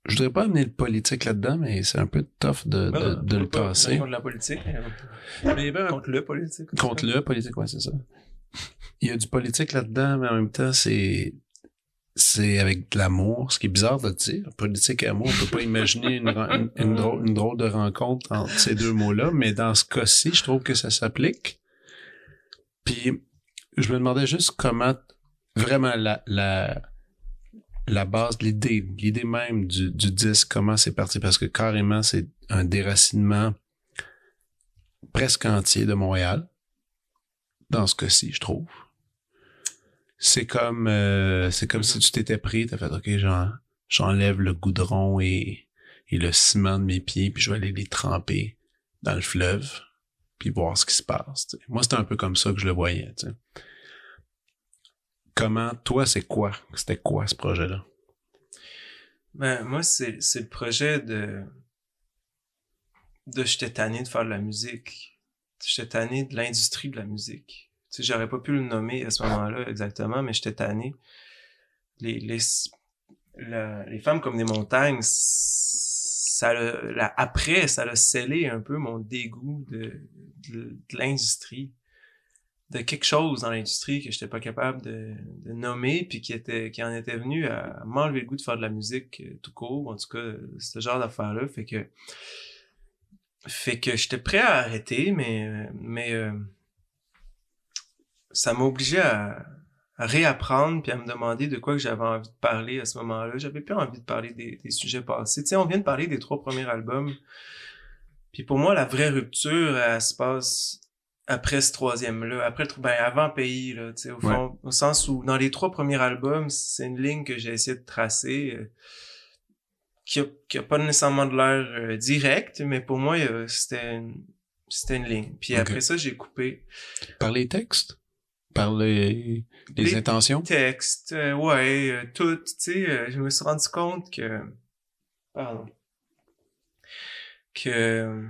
je voudrais pas amener le politique là-dedans, mais c'est un peu tough de, de, Ah, de le pas tasser. Contre la politique. euh, Mais il y avait un Contre le politique. Contre le politique, ouais, c'est ça. Il y a du politique là-dedans, mais en même temps, c'est c'est avec de l'amour, ce qui est bizarre de dire. Politique et amour, on peut pas [LAUGHS] imaginer une, ren- une, une drôle, une drôle de rencontre entre ces deux mots-là, mais dans ce cas-ci, je trouve que ça s'applique. Puis, je me demandais juste comment vraiment la, la, la base, l'idée, l'idée même du, du disque, comment c'est parti, parce que carrément, c'est un déracinement presque entier de Montréal dans ce cas-ci, je trouve. C'est comme euh, c'est comme si tu t'étais pris, t'as fait OK, j'en- j'enlève le goudron et, et le ciment de mes pieds, puis je vais aller les tremper dans le fleuve, puis voir ce qui se passe. Moi, c'était un peu comme ça que je le voyais. Comment, toi, c'est quoi? C'était quoi ce projet-là? Ben, moi, c'est, le projet de, de j'étais tanné de faire de la musique. J'étais tanné de l'industrie de la musique. Tu sais, j'aurais pas pu le nommer à ce moment-là exactement, mais j'étais tanné. Les, les, la- femmes comme des montagnes, ça l'a- la- après, ça a scellé un peu mon dégoût de, de l'industrie. De quelque chose dans l'industrie que j'étais pas capable de, nommer, puis qui était, qui en était venu à m'enlever le goût de faire de la musique euh, tout court, en tout cas, ce genre d'affaires-là. Fait que, fait que j'étais prêt à arrêter, mais, mais, euh, ça m'a obligé à, réapprendre puis à me demander de quoi que j'avais envie de parler à ce moment-là. J'avais plus envie de parler des, sujets passés. Tu on vient de parler des trois premiers albums. Puis pour moi, la vraie rupture, elle se passe après ce troisième-là, après le, ben, avant Pays, là, tu sais, au fond, au sens où, dans les trois premiers albums, c'est une ligne que j'ai essayé de tracer, euh, qui, a, qui a pas nécessairement de l'air euh, direct, mais pour moi, euh, c'était une, c'était une ligne. Puis après ça, j'ai coupé Par les textes? Par les, les Les intentions? textes, euh, ouais, euh, tout, tu sais, euh, je me suis rendu compte que, pardon, que,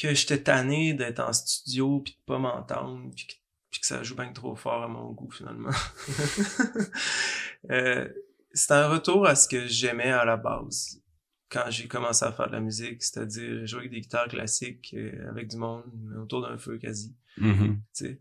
que j'étais tanné d'être en studio puis de pas m'entendre puis que, ça joue bien trop fort à mon goût finalement. [LAUGHS] euh, c'est un retour à ce que j'aimais à la base quand j'ai commencé à faire de la musique, c'est-à-dire jouer avec des guitares classiques euh, avec du monde autour d'un feu quasi Mhm. tu sais.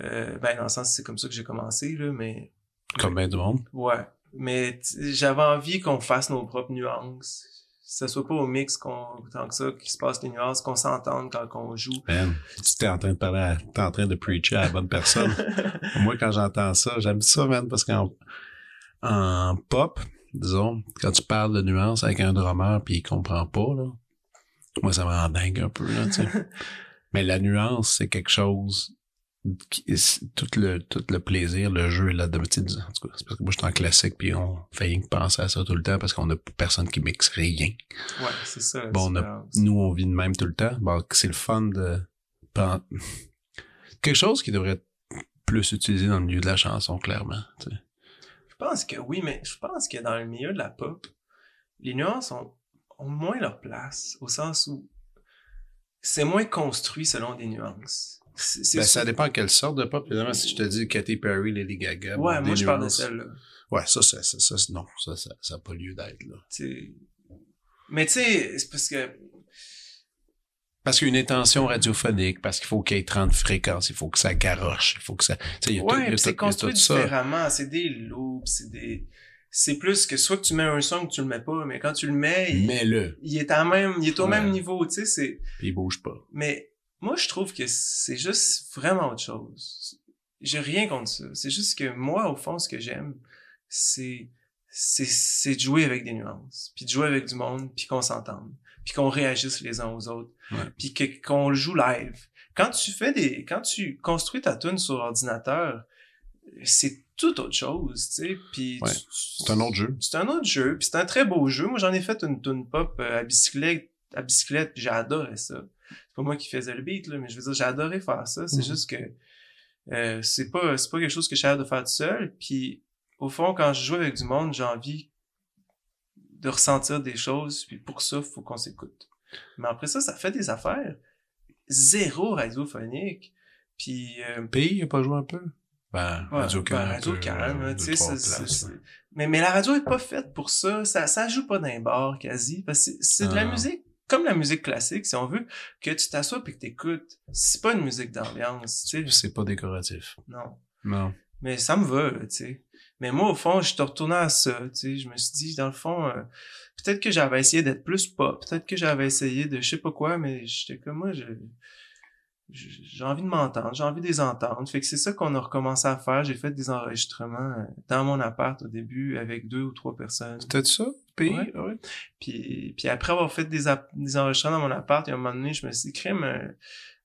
Euh, ben, dans le sens, c'est comme ça que j'ai commencé, là, mais... Comme bien du monde. Ouais. Mais j'avais envie qu'on fasse nos propres nuances. Que ce soit pas au mix qu'on, tant que ça, qu'il se passe les nuances, qu'on s'entende quand on joue. Man, tu t'es en train de parler, à- t'es en train de preacher à la bonne personne. [LAUGHS] Moi, quand j'entends ça, j'aime ça, man, parce qu'en en pop, disons, quand tu parles de nuances avec un drummer puis il comprend pas, là, moi, ça me rend dingue un peu, là, tu sais. [LAUGHS] Mais la nuance, c'est quelque chose tout le, tout le plaisir, le jeu. Tu sais, En tout cas, c'est parce que moi, je suis en classique puis on fait rien que penser à ça tout le temps parce qu'on a personne qui mixe rien. ouais, c'est ça. Bon, on a- nous, on vit de même tout le temps. Bon, c'est le fun de prendre [LAUGHS] quelque chose qui devrait être plus utilisé dans le milieu de la chanson, clairement. tu sais. Je pense que oui, mais je pense que dans le milieu de la pop, les nuances ont, ont moins leur place, au sens où c'est moins construit selon des nuances. C'est, Ben, ça dépend quelle sorte de pop. Évidemment, si je te dis Katy Perry, Lady Gaga, Ouais, bon, moi je parle de celle-là. Ouais, ça, ça, ça, ça, non, ça, ça, ça a pas lieu d'être, là. Mais tu sais, c'est parce que Parce qu'il y a une intention radiophonique, parce qu'il faut qu'il y ait 30 fréquences, il faut que ça garoche, il faut que ça, tu sais, il y a ouais, c'est tout- il y a construit tout ça. différemment. C'est des loops, c'est des. C'est plus que soit que tu mets un son que tu le mets pas, mais quand tu le mets, il, Mets-le, il est à même, il est au Ouais. même niveau, tu sais. C'est. puis il bouge pas. Mais moi, je trouve que c'est juste vraiment autre chose. J'ai rien contre ça. C'est juste que moi, au fond, ce que j'aime, c'est c'est c'est de jouer avec des nuances, puis de jouer avec du monde, puis qu'on s'entende, puis qu'on réagisse les uns aux autres, Ouais. puis que qu'on le joue live. Quand tu fais des quand tu construis ta tune sur ordinateur, c'est tout autre chose, tu sais, puis Ouais. C'est un autre jeu. c'est un autre jeu, puis c'est un très beau jeu. Moi, j'en ai fait une tune pop euh, à bicyclette, à bicyclette, puis j'ai adoré ça. C'est pas moi qui faisais le beat, là, mais je veux dire, j'ai adoré faire ça. C'est Mhm. juste que euh, c'est pas c'est pas quelque chose que suis capable de faire tout seul. Puis au fond, quand je joue avec du monde, j'ai envie de ressentir des choses. Puis pour ça, faut qu'on s'écoute. Mais après ça, ça fait des affaires zéro radiophonique. Puis euh, Pays, il a pas joué un peu? Ben, Ouais, Radio ben. Radio Can, là, tu sais, mais, mais la radio est pas faite pour ça. Ça, ça joue pas dans les bars, quasi. Parce que c'est- c'est de la Ah. musique, comme la musique classique, si on veut, que tu t'assois puis que t'écoutes. C'est pas une musique d'ambiance, tu sais. C'est pas décoratif. Non. Non. Mais ça me va, là, tu sais. Mais moi, au fond, je te retournais à ça, tu sais. Je me suis dit, dans le fond, euh, peut-être que j'avais essayé d'être plus pop. Peut-être que j'avais essayé de je sais pas quoi, mais j'étais comme moi, je je- j'ai envie de m'entendre, j'ai envie de les entendre. Fait que c'est ça qu'on a recommencé à faire. J'ai fait des enregistrements euh, dans mon appart au début avec deux ou trois personnes. C'était ça, Pays? Ouais. Ouais. Puis, puis après avoir fait des, des enregistrements dans mon appart, il y a un moment donné, je me suis dit, crème, euh,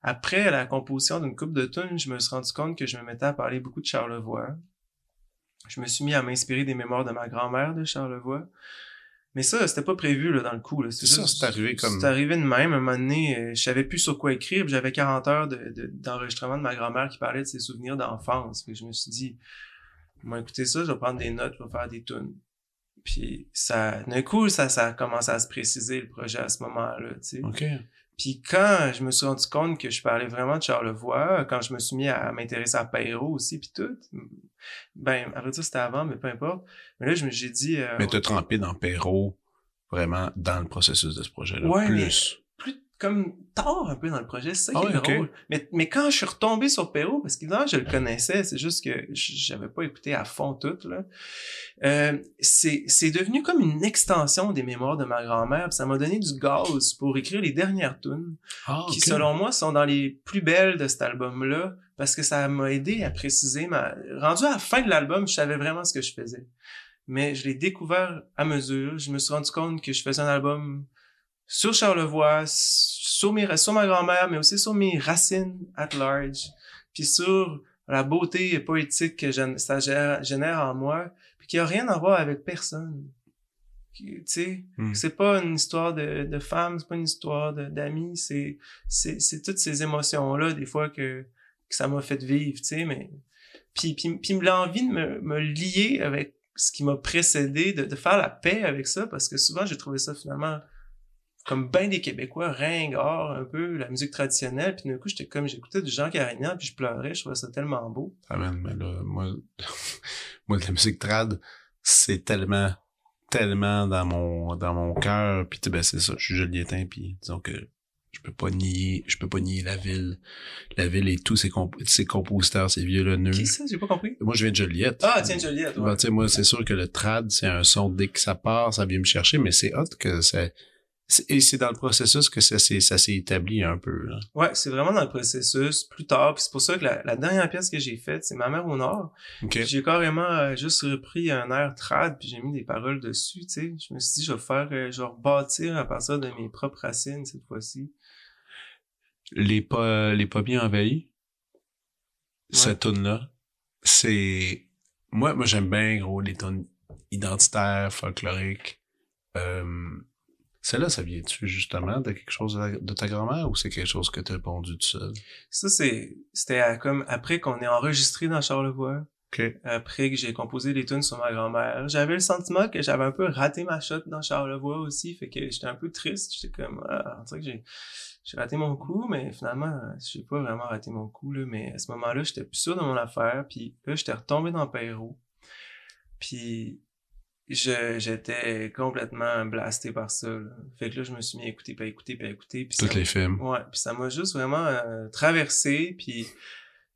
après la composition d'une coupe de tunes, je me suis rendu compte que je me mettais à parler beaucoup de Charlevoix. Je me suis mis à m'inspirer des mémoires de ma grand-mère de Charlevoix. Mais ça, c'était pas prévu là, dans le coup. là. C'est ça, c'est arrivé comme- C'est arrivé de même. Un moment donné, euh, je savais plus sur quoi écrire. puis J'avais 40 heures de- de- d'enregistrement de, ma grand-mère qui parlait de ses souvenirs d'enfance. Je me suis dit, moi, écoutez ça, je vais prendre des notes, je vais faire des tunes. Puis ça, d'un coup, ça, ça a commencé à se préciser le projet à ce moment-là, tu sais. OK. Puis quand je me suis rendu compte que je parlais vraiment de Charlevoix, quand je me suis mis à m'intéresser à Perrault aussi, puis tout, ben, à vrai dire, c'était avant, mais peu importe. Mais là, je me j'ai dit... euh, Mais t'as trempé dans Perrault, vraiment, dans le processus de ce projet-là. Ouais, Plus. plus comme tard un peu dans le projet, c'est ça Ah qui est ouais, ok. drôle. Mais, mais quand je suis retombé sur Perrault, parce qu'évidemment, je le connaissais, c'est juste que j'avais pas écouté à fond tout, là. Euh, c'est, c'est devenu comme une extension des mémoires de ma grand-mère, ça m'a donné du gaz pour écrire les dernières tunes. Ah, qui selon moi sont dans les plus belles de cet album-là parce que ça m'a aidé à préciser ma rendu à la fin de l'album je savais vraiment ce que je faisais mais je l'ai découvert à mesure je me suis rendu compte que je faisais un album sur Charlevoix sur mes sur ma grand-mère, mais aussi sur mes racines at large, puis sur la beauté poétique que ça génère en moi, puis qui a rien à voir avec personne. Tu sais, Hmm. c'est pas une histoire de, de femme, c'est pas une histoire d'amis, c'est c'est c'est toutes ces émotions là des fois que que ça m'a fait vivre, tu sais, mais puis puis puis l'envie de me me lier avec ce qui m'a précédé, de, de faire la paix avec ça, parce que souvent j'ai trouvé ça finalement comme ben des Québécois ringard un peu la musique traditionnelle puis d'un coup j'étais comme j'écoutais du Jean Carignan puis je pleurais je trouvais ça tellement beau Ah man, mais là, moi, [LAUGHS] moi, la musique trad, c'est tellement, tellement dans mon, dans mon cœur. Puis, tu sais, ben, c'est ça, je suis Julietin, puis disons que je peux pas nier, je peux pas nier la ville. La ville et tous ses, comp ses compositeurs, ses violonneux. qui ça? J'ai pas compris Moi, je viens de Joliette. ah tiens Joliette ouais. Ben, tu sais, moi, c'est sûr que le trad, c'est un son, dès que ça part, ça vient me chercher, mais c'est hot que ça... c'est- Et c'est dans le processus que ça s'est, ça s'est établi un peu, là. Ouais, c'est vraiment dans le processus, plus tard. Puis c'est pour ça que la, la dernière pièce que j'ai faite, c'est Ma mère au Nord. OK. Puis J'ai carrément euh, juste repris un air trad, puis j'ai mis des paroles dessus, tu sais. Je me suis dit, je vais faire, euh, je vais rebâtir à partir de mes propres racines cette fois-ci. les pas les pommiers envahis Ouais. cette tune là c'est moi moi j'aime bien gros les tunes identitaires folkloriques euh, celle-là ça vient-tu justement de quelque chose de, ta grand-mère ou c'est quelque chose que t'as pondu tout seul? Ça, c'est, c'était comme après qu'on ait enregistré dans Charlevoix, après que j'ai composé les tunes sur ma grand-mère. J'avais le sentiment que j'avais un peu raté ma shot dans Charlevoix aussi, fait que j'étais un peu triste. J'étais comme, ah, on dirait que j'ai, j'ai raté mon coup, mais finalement, j'ai pas vraiment raté mon coup, là. Mais à ce moment-là, j'étais plus sûr de mon affaire, puis là, j'étais retombé dans Perrault. Puis j'étais complètement blasté par ça, là. Fait que là, je me suis mis à écouter, puis à écouter, puis à écouter. Puis tous ça- les films Ouais, puis ça m'a juste vraiment euh, traversé, puis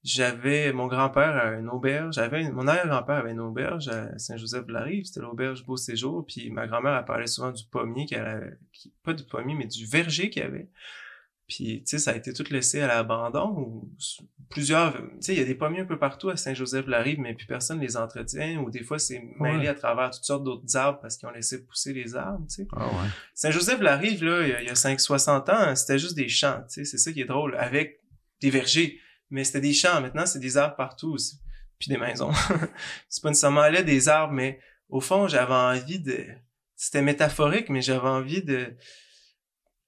j'avais mon grand-père à une auberge, j'avais mon arrière-grand-père avait une auberge à Saint-Joseph-de-la-Rive, c'était l'auberge Beau Séjour, puis ma grand-mère elle parlait souvent du pommier qu'elle avait, qui, pas du pommier mais du verger qu'il y avait. Puis tu sais ça a été tout laissé à l'abandon ou plusieurs tu sais il y a des pommiers un peu partout à Saint-Joseph-de-la-Rive mais puis personne les entretient ou des fois c'est mêlé Ouais. à travers toutes sortes d'autres arbres parce qu'ils ont laissé pousser les arbres, tu sais. ah ouais Saint-Joseph-la-Rive, là, il y a, il y a 5-60 ans, c'était juste des champs, tu sais, c'est ça qui est drôle, avec des vergers. Mais c'était des champs, maintenant, c'est des arbres partout aussi. Puis des maisons. [LAUGHS] c'est pas nécessairement là des arbres, mais au fond, j'avais envie de... C'était métaphorique, mais j'avais envie de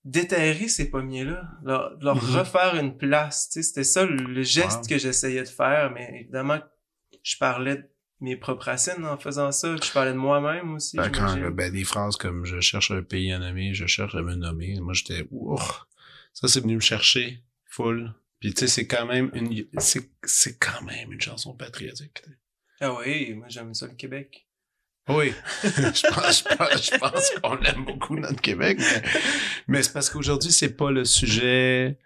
déterrer ces pommiers-là, leur, leur Mhm. refaire une place, tu sais, c'était ça le, geste Wow. que j'essayais de faire, mais évidemment, je parlais de mes propres racines en faisant ça, je parlais de moi-même aussi. Ben, quand, ben, des phrases comme je cherche un pays à nommer, je cherche à me nommer. Moi, j'étais, Ouf! ça, c'est venu me chercher, full. Puis, tu sais, c'est quand même une, c'est, c'est quand même une chanson patriotique. Ah oui, moi j'aime ça le Québec. Oui. [LAUGHS] je pense, je pense, je pense qu'on aime beaucoup notre Québec, mais, mais c'est parce qu'aujourd'hui, c'est pas le sujet.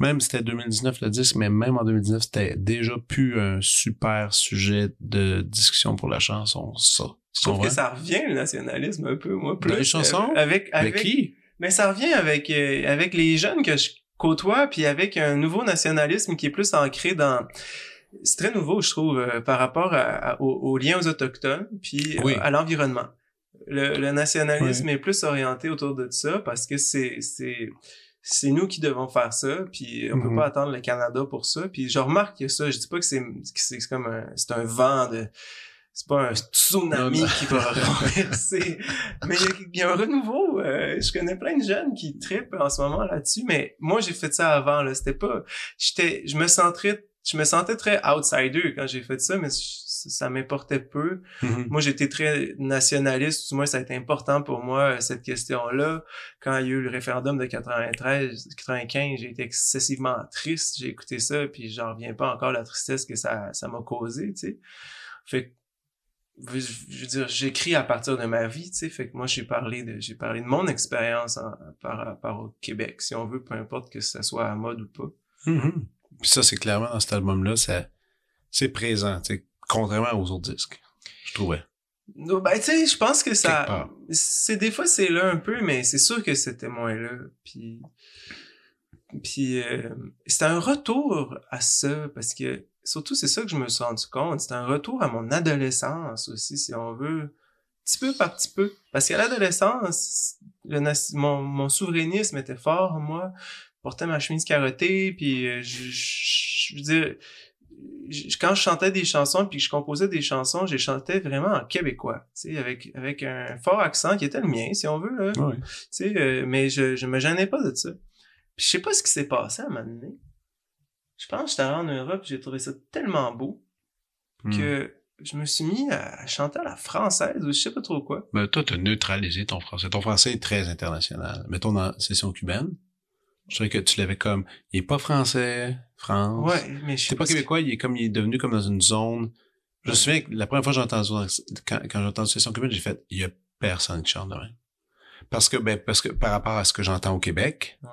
Même si c'était 2019 le disque, mais même en 2019, c'était déjà plus un super sujet de discussion pour la chanson, ça. Je trouve que ça revient le nationalisme un peu, moi, plus. Dans les chansons? euh, avec, avec, Avec qui? Mais ça revient avec, euh, avec les jeunes que je côtoie, puis avec un nouveau nationalisme qui est plus ancré dans... C'est très nouveau, je trouve, euh, par rapport à, à- aux, aux liens aux Autochtones, puis euh, à l'environnement. Le, le nationalisme est plus orienté autour de ça parce que c'est c'est c'est nous qui devons faire ça puis on peut Mhm. pas attendre le Canada pour ça. Puis je remarque que ça je dis pas que c'est c'est comme un c'est un vent de c'est pas un tsunami Non, qui va [LAUGHS] renverser. Mais il y a- un renouveau euh, je connais plein de jeunes qui trippent en ce moment là-dessus mais moi j'ai fait ça avant là. C'était pas j'étais je me sentais je me sentais très outsider quand j'ai fait ça mais ça, ça m'importait peu Mhm. moi, j'étais très nationaliste, du moins, ça a été important pour moi, euh, cette question-là. Quand il y a eu le référendum de 93, 95, j'ai été excessivement triste. J'ai écouté ça, puis j'en reviens pas encore la tristesse que ça, ça m'a causé, tu sais. Fait que, je veux dire, j'écris à partir de ma vie, tu sais. Fait que moi, j'ai parlé de, j'ai parlé de mon expérience en- par rapport au Québec, si on veut, peu importe que ça soit à mode ou pas. Mhm. Puis ça, c'est clairement dans cet album-là, ça, c'est présent, contrairement aux autres disques, je trouvais. Ben, tu sais, je pense que ça. C'est des fois c'est là un peu, mais c'est sûr que c'était moins là. Puis, puis euh, c'était un retour à ça parce que surtout c'est ça que je me suis rendu compte. C'était un retour à mon adolescence aussi, si on veut. petit peu par petit peu. Parce qu'à l'adolescence, mon, mon souverainisme était fort, moi. Portais ma chemise carottée, puis euh, je, je, je veux dire, je- quand je chantais des chansons puis que je composais des chansons, je les chantais vraiment en québécois, tu sais, avec avec un fort accent qui était le mien, si on veut là. Ouais. Tu sais, euh, mais je, je me gênais pas de ça. Puis je sais pas ce qui s'est passé à un moment donné. Je pense que j'étais allé en Europe, j'ai trouvé ça tellement beau Hmm. que je me suis mis à chanter à la française ou je sais pas trop quoi. Ben, toi, t'as neutralisé ton français. Ton français est très international. Mettons dans la session cubaine, je dirais que tu l'avais comme, il est pas français, France. Ouais, mais je sais C'est pas québécois, il est comme, il est devenu comme dans une zone. Je me souviens que la première fois que j'ai entendu, quand, quand j'ai entendu session cubaine, j'ai fait, il y a personne qui chante de même. Parce que, ben, parce que par rapport à ce que j'entends au Québec, Ouais.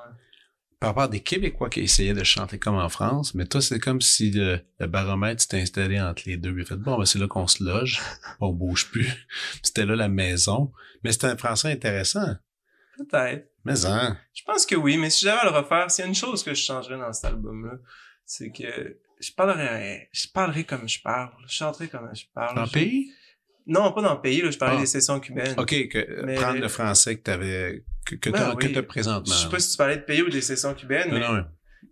par rapport à des Québécois qui essayaient de chanter comme en France, mais toi, c'est comme si le, le baromètre s'était installé entre les deux. Il fait, bon, ben, c'est là qu'on se loge, on bouge plus. [LAUGHS] C'était là la maison. Mais c'était un français intéressant. Peut-être. Mais hein, Je pense que oui, mais si j'avais à le refaire, s'il y a une chose que je changerais dans cet album-là, c'est que je parlerais, je parlerais comme je parle, je chanterais comme je parle. dans le Je- pays? Non, pas dans le pays, là, je parlais Ah. des sessions cubaines. OK, que, Mais- prendre le français que t'avais, que, que Ben oui. que t'as présentement. Je sais pas si tu parlais de pays ou des sessions cubaines, mais, non,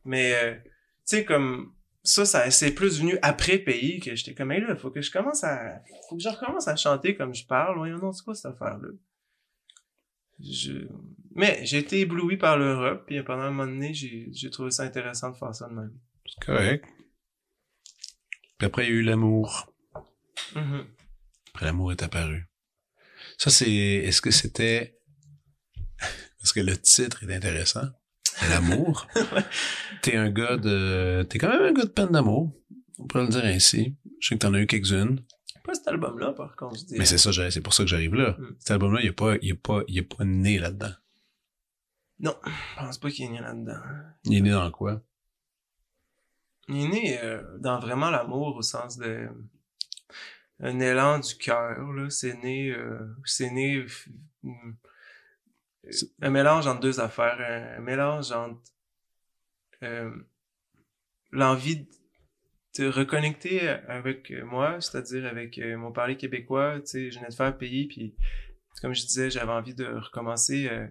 mais euh, tu sais, comme ça, ça c'est plus venu après pays que j'étais comme, hey, là, faut que je commence à, faut que je recommence à chanter comme je parle. Voyons, non, c'est quoi cette affaire-là? Je... Mais j'ai été ébloui par l'Europe, puis pendant un moment donné, j'ai, trouvé ça intéressant de faire ça de même. c'est correct. Puis après, il y a eu l'amour. Mhm. Après, l'amour est apparu. Ça, c'est, est-ce que c'était, parce que le titre est intéressant. L'amour? [LAUGHS] T'es un gars de, t'es quand même un gars de peine d'amour. On pourrait le dire ainsi. Je sais que t'en as eu quelques-unes. Pas cet album-là, par contre. Mais c'est ça, c'est pour ça que j'arrive là. Mm. Cet album-là, il est pas, il est pas, il est pas né là-dedans. Non, je pense pas qu'il est né là-dedans. Il est né dans quoi? Il est né euh, dans vraiment l'amour au sens de un élan du cœur là. C'est né, euh, c'est né euh, un mélange entre deux affaires, un, un mélange entre euh, l'envie de reconnecter avec moi, c'est-à-dire avec euh, mon parler québécois. Tu sais, je venais de faire pays, puis comme je disais, j'avais envie de recommencer. euh,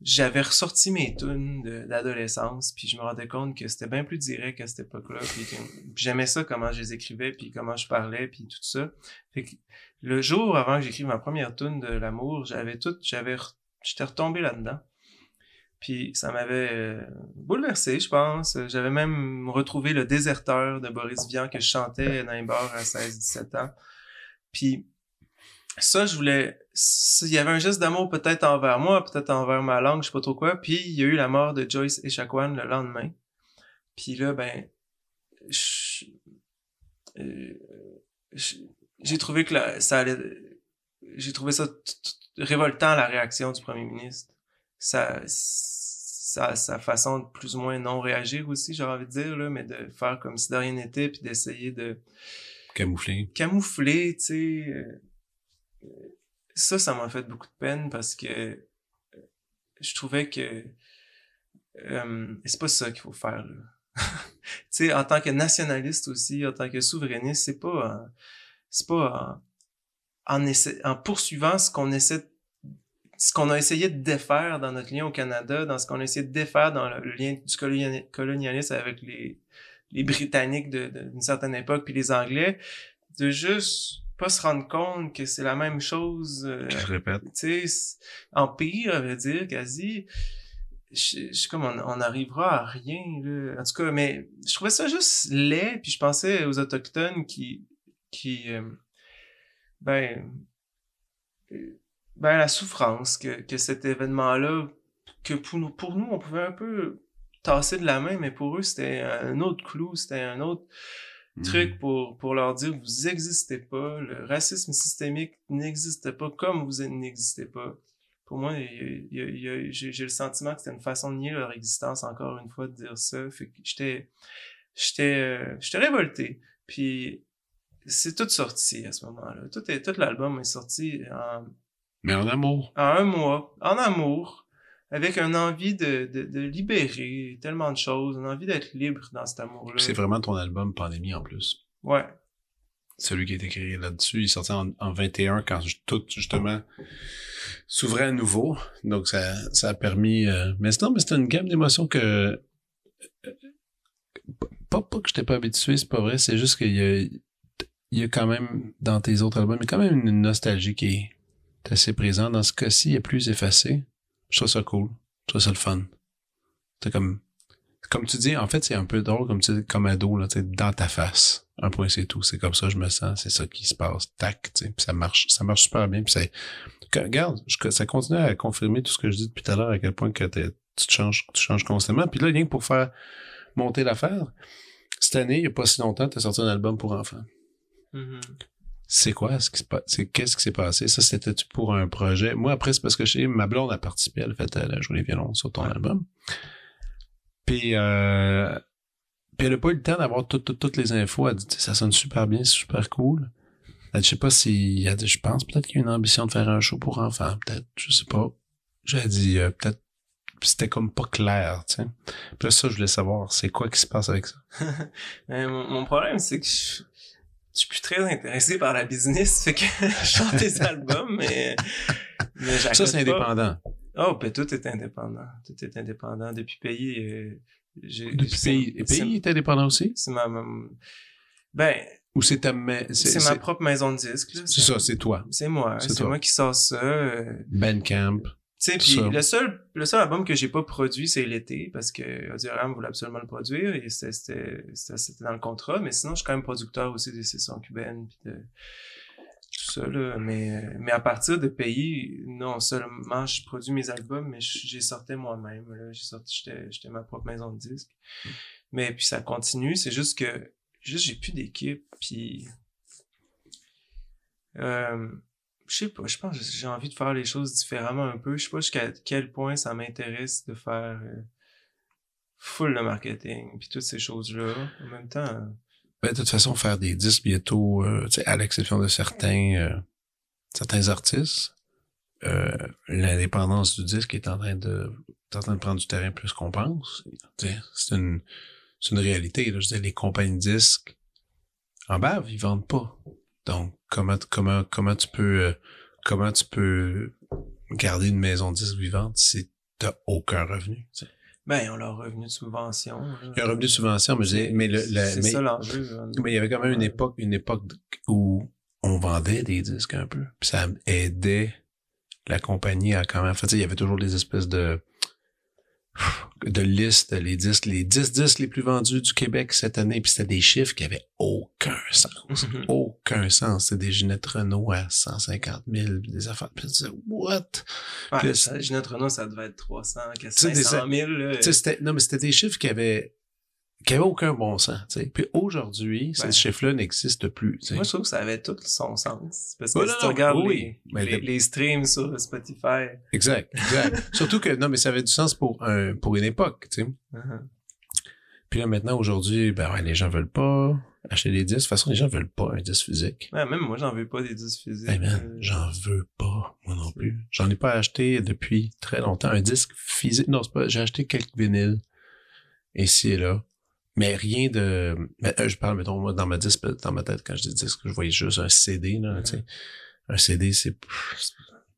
j'avais ressorti mes tunes d'adolescence, puis je me rendais compte que c'était bien plus direct à cette époque-là, puis j'aimais ça comment je les écrivais, puis comment je parlais, puis tout ça. Le jour avant que j'écrive ma première tune de l'amour, j'avais tout, j'avais, j'étais retombé là-dedans. Puis ça m'avait euh, bouleversé, je pense. J'avais même retrouvé le déserteur de Boris Vian que je chantais dans les bars à 16-17 ans. Puis ça, je voulais... Il y avait un geste d'amour peut-être envers moi, peut-être envers ma langue, je sais pas trop quoi. Puis il y a eu la mort de Joyce Echaquan le lendemain. Puis là, ben... euh, J'ai trouvé que ça allait... J'ai trouvé ça révoltant, la réaction du premier ministre. Sa, sa, sa façon de plus ou moins non réagir aussi, j'ai envie de dire, là, mais de faire comme si de rien n'était, puis d'essayer de Camouflé. camoufler, tu sais. euh, ça, ça m'a fait beaucoup de peine parce que euh, je trouvais que euh, c'est pas ça qu'il faut faire là. [LAUGHS] tu sais, en tant que nationaliste aussi, en tant que souverainiste, c'est pas c'est pas en, en, essa- en poursuivant ce qu'on essaie ce qu'on a essayé de défaire dans notre lien au Canada, dans ce qu'on a essayé de défaire dans le, le lien du coloniali- colonialisme avec les, les Britanniques de- de- d'une certaine époque, puis les Anglais, de juste pas se rendre compte que c'est la même chose. euh, Je répète. tu sais, en pire, à dire, quasi. Je, je comme on, on arrivera à rien là. En tout cas, mais je trouvais ça juste laid, puis je pensais aux autochtones qui qui euh, ben euh, ben la souffrance que que cet événement-là que pour nous pour nous on pouvait un peu tasser de la main, mais pour eux c'était un autre clou, c'était un autre Mm. truc pour, pour leur dire vous existez pas, le racisme systémique n'existe pas comme vous n'existez pas. Pour moi, j'ai le sentiment que c'était une façon de nier leur existence, encore une fois, de dire ça. Fait que j'étais j'étais euh, j'étais révolté. Puis c'est tout sorti à ce moment-là. Tout, est, tout l'album est sorti en, Mais en amour. en un mois, en amour, avec une envie de, de, de libérer tellement de choses, une envie d'être libre dans cet amour-là. C'est vraiment ton album Pandémie en plus. Ouais. celui qui a été créé là-dessus, il est sorti en, en 21 quand tout, justement, s'ouvrait à nouveau. Donc, ça, ça a permis... euh, mais sinon, mais c'était une gamme d'émotions que... euh, Pas, pas que je n'étais pas habitué, c'est pas vrai, c'est juste qu'il y a, il y a quand même, dans tes autres albums, il y a quand même une nostalgie qui est assez présente. Dans ce cas-ci, il est plus effacé. Je trouve ça cool. Je trouve ça le fun. C'est comme... Comme tu dis, en fait, c'est un peu drôle, comme tu dis, comme ado, là, tu dans ta face. Un point, c'est tout. C'est comme ça, je me sens. C'est ça qui se passe. Tac, tu sais. Puis ça marche, ça marche super bien. Puis ça, regarde, ça continue à confirmer tout ce que je dis depuis tout à l'heure, à quel point que tu te changes, tu changes constamment. Puis là, rien que pour faire monter l'affaire, cette année, il n'y a pas si longtemps, tu as sorti un album pour enfants. Mhm. C'est quoi ce qui se passe? C'est qu'est-ce qui s'est passé? Ça, c'était pour un projet? Moi, après, c'est parce que chez ma blonde a participé, elle a fait euh, la journée violon sur ton album. Puis, euh, puis elle a pas eu le temps d'avoir tout- tout- toutes les infos. Elle dit, ça sonne super bien, c'est super cool. Elle dit, je sais pas si, elle dit, je pense peut-être qu'il y a une ambition de faire un show pour enfants, peut-être, je sais pas. J'ai dit, euh, peut-être, c'était comme pas clair, tu sais. Puis là, ça, je voulais savoir, c'est quoi qui se passe avec ça? [LAUGHS] Mon, mon problème, c'est que je, je suis plus très intéressé par la business, fait que [LAUGHS] je chante des [LAUGHS] albums, mais, mais Ça, c'est indépendant. Oh, ben tout est indépendant. Tout est indépendant. Depuis pays, euh, j'ai... Depuis pays, et pays est indépendant aussi? C'est ma, ma- Ben, Ou c'est ta ma- c'est ma propre maison de disque, là. C'est ça, c'est toi. C'est moi. C'est moi qui sors ça. euh, Bandcamp. Tu sais, puis le seul, le seul album que j'ai pas produit, c'est l'été, parce que Audioram voulait absolument le produire, et c'était, c'était, c'était, c'était dans le contrat, mais sinon, je suis quand même producteur aussi des sessions cubaines, puis de tout ça, là. Mais, mais à partir de pays, non seulement je produis mes albums, mais j'ai sorti moi-même, là. J'ai sorti, j'étais, j'étais ma propre maison de disque. Mais puis ça continue, c'est juste que, juste j'ai plus d'équipe, puis... Euh, je sais pas, je pense j'ai envie de faire les choses différemment un peu. Je sais pas jusqu'à quel point ça m'intéresse de faire euh, full de marketing puis toutes ces choses-là. En même temps, euh, Ben, de toute façon, faire des disques bientôt, euh, à l'exception de certains, certains artistes, l'indépendance du disque est en train de, en train de prendre du terrain plus qu'on pense. C'est une, c'est une réalité. Là. Je les compagnies disques en bave, ils vendent pas. Donc, comment, comment, comment tu peux, euh, comment tu peux garder une maison de disques vivante si t'as aucun revenu? ben, on leur revenu de subvention. là. Il y a un revenu de subvention, mais, mais le, le- c'est mais- ça l'enjeu. là. mais il y avait quand même une époque, une époque où on vendait des disques un peu. Puis ça aidait la compagnie à quand même. En fait, il y avait toujours des espèces de de listes, les disques, les 10 disques les plus vendus du Québec cette année, puis c'était des chiffres qui avaient aucun sens. Mhm. Aucun sens. C'était des Ginette Renault à 150 000, puis des affaires. Puis tu what? Ouais, Puis là, ça, Ginette Renault, ça devait être 300, sais, des- 500 000. là. C'était, non, mais c'était des chiffres qui avaient, qui avaient aucun bon sens, tu sais. Puis aujourd'hui, Ouais. ces chiffres-là n'existent plus. Moi, je trouve que ça avait tout son sens. Parce que Ouais, si non, tu regardes oui, les, les, le- les streams sur Spotify, Exact, exact. [LAUGHS] Surtout que, non, mais ça avait du sens pour un, pour une époque, tu sais. uh-huh. Puis là, maintenant, aujourd'hui, ben ouais, les gens veulent pas acheter des disques. De toute façon, les gens veulent pas un disque physique. Ouais, même moi, j'en veux pas des disques physiques. Eh ben, Euh, j'en veux pas, moi non plus. J'en ai pas acheté depuis très longtemps. Un disque physique, non, c'est pas, j'ai acheté quelques vinyles, ici et là. Mais rien de, mais, euh, je parle, mettons, moi, dans ma disque, dans ma tête, quand je dis disque, je voyais juste un CD, là. Un CD, c'est,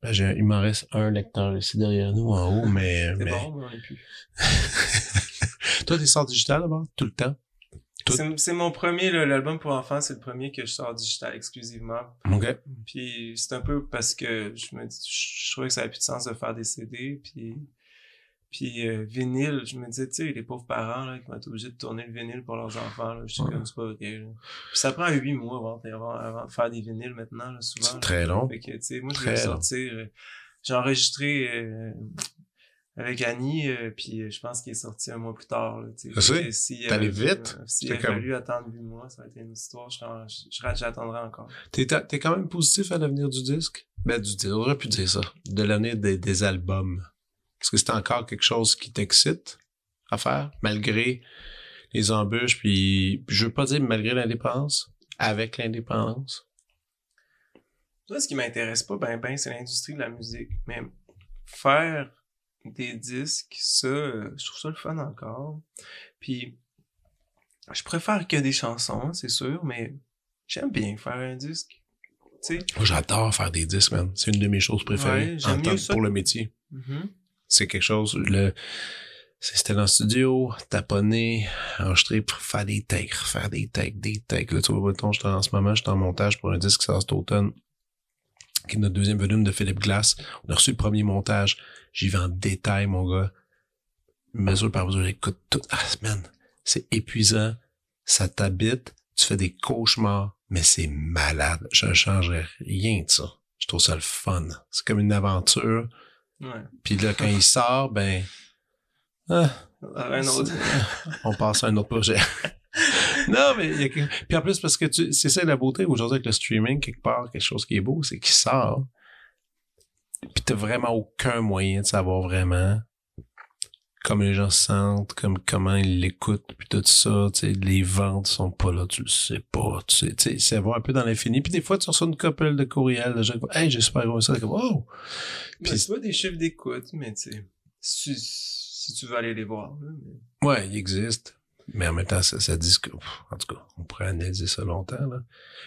ben, il m'en reste un lecteur ici derrière nous, en haut, mais, C'est mais, bon, mais on plus. [LAUGHS] Toi, t'es sort digital d'abord, tout le temps? Tout- C'est mon premier, l'album pour enfants, c'est le premier que je sors digital exclusivement. OK. Puis c'est un peu parce que je me dis, je, trouvais que ça avait plus de sens de faire des CD, puis puis euh, vinyle, je me disais, tu sais, les pauvres parents là, qui vont être obligés de tourner le vinyle pour leurs enfants, là, je suis Ouais. comme c'est pas ok. là. Puis ça prend huit mois avant, avant, avant de faire des vinyles maintenant, là, souvent. C'est très long. Fait que, tu sais, moi, je vais sortir. euh, J'ai enregistré euh, avec Annie, euh, puis je pense qu'il est sorti un mois plus tard. Là, tu sais. T'es allé avait- vite? euh, S'il C'est avait comme- fallu attendre huit mois, ça aurait été une histoire. J'attendrai encore. T'es, quand même positif à l'avenir du disque? Ben, du disque, on aurait pu dire ça. De l'année des, des albums. Est-ce que c'est encore quelque chose qui t'excite à faire, malgré les embûches, puis je veux pas dire malgré l'indépendance, avec l'indépendance? Toi, ce qui m'intéresse pas, ben, ben, c'est l'industrie de la musique. Mais faire des disques, ça, je trouve ça le fun encore. Puis, je préfère que des chansons, c'est sûr, mais j'aime bien faire un disque. Moi, j'adore faire des disques, man. C'est une de mes choses préférées Ouais, en tant- pour le métier. Mhm. C'est quelque chose, le, c'était dans le studio, taponner, enregistrer, pour faire des takes, faire des takes, des takes. Là, tu vois, mettons, j'étais en ce moment, j'étais en montage pour un disque qui sort cet automne, qui est notre deuxième volume de Philippe Glass. On a reçu le premier montage. J'y vais en détail, mon gars. Mesure par mesure, j'écoute tout. Ah, man, c'est épuisant. Ça t'habite. Tu fais des cauchemars, mais c'est malade. Je ne changerais rien de ça. Je trouve ça le fun. C'est comme une aventure. Ouais. Puis là, quand il sort, ben... ah, Un autre. on passe à un autre projet. [LAUGHS] non, mais il y a quelque- Puis en plus, parce que tu... c'est ça la beauté aujourd'hui avec le streaming, quelque part, quelque chose qui est beau, c'est qu'il sort. Puis t'as vraiment aucun moyen de savoir vraiment comment les gens se sentent, comme comment ils l'écoutent, puis tout ça, tu sais, les ventes sont pas là, tu le sais pas, tu sais, tu sais, c'est voir un peu dans l'infini. Puis des fois, tu reçois une couple de courriels de gens qui hey, j'ai super gros ça, comme, oh! Ben, Puis- c'est pas des chiffres d'écoute, mais tu sais, si, si tu veux aller les voir. là, mais- Ouais, il existe. Mais en même temps, ça, ça dit que, pff, en tout cas, on pourrait analyser ça longtemps, là.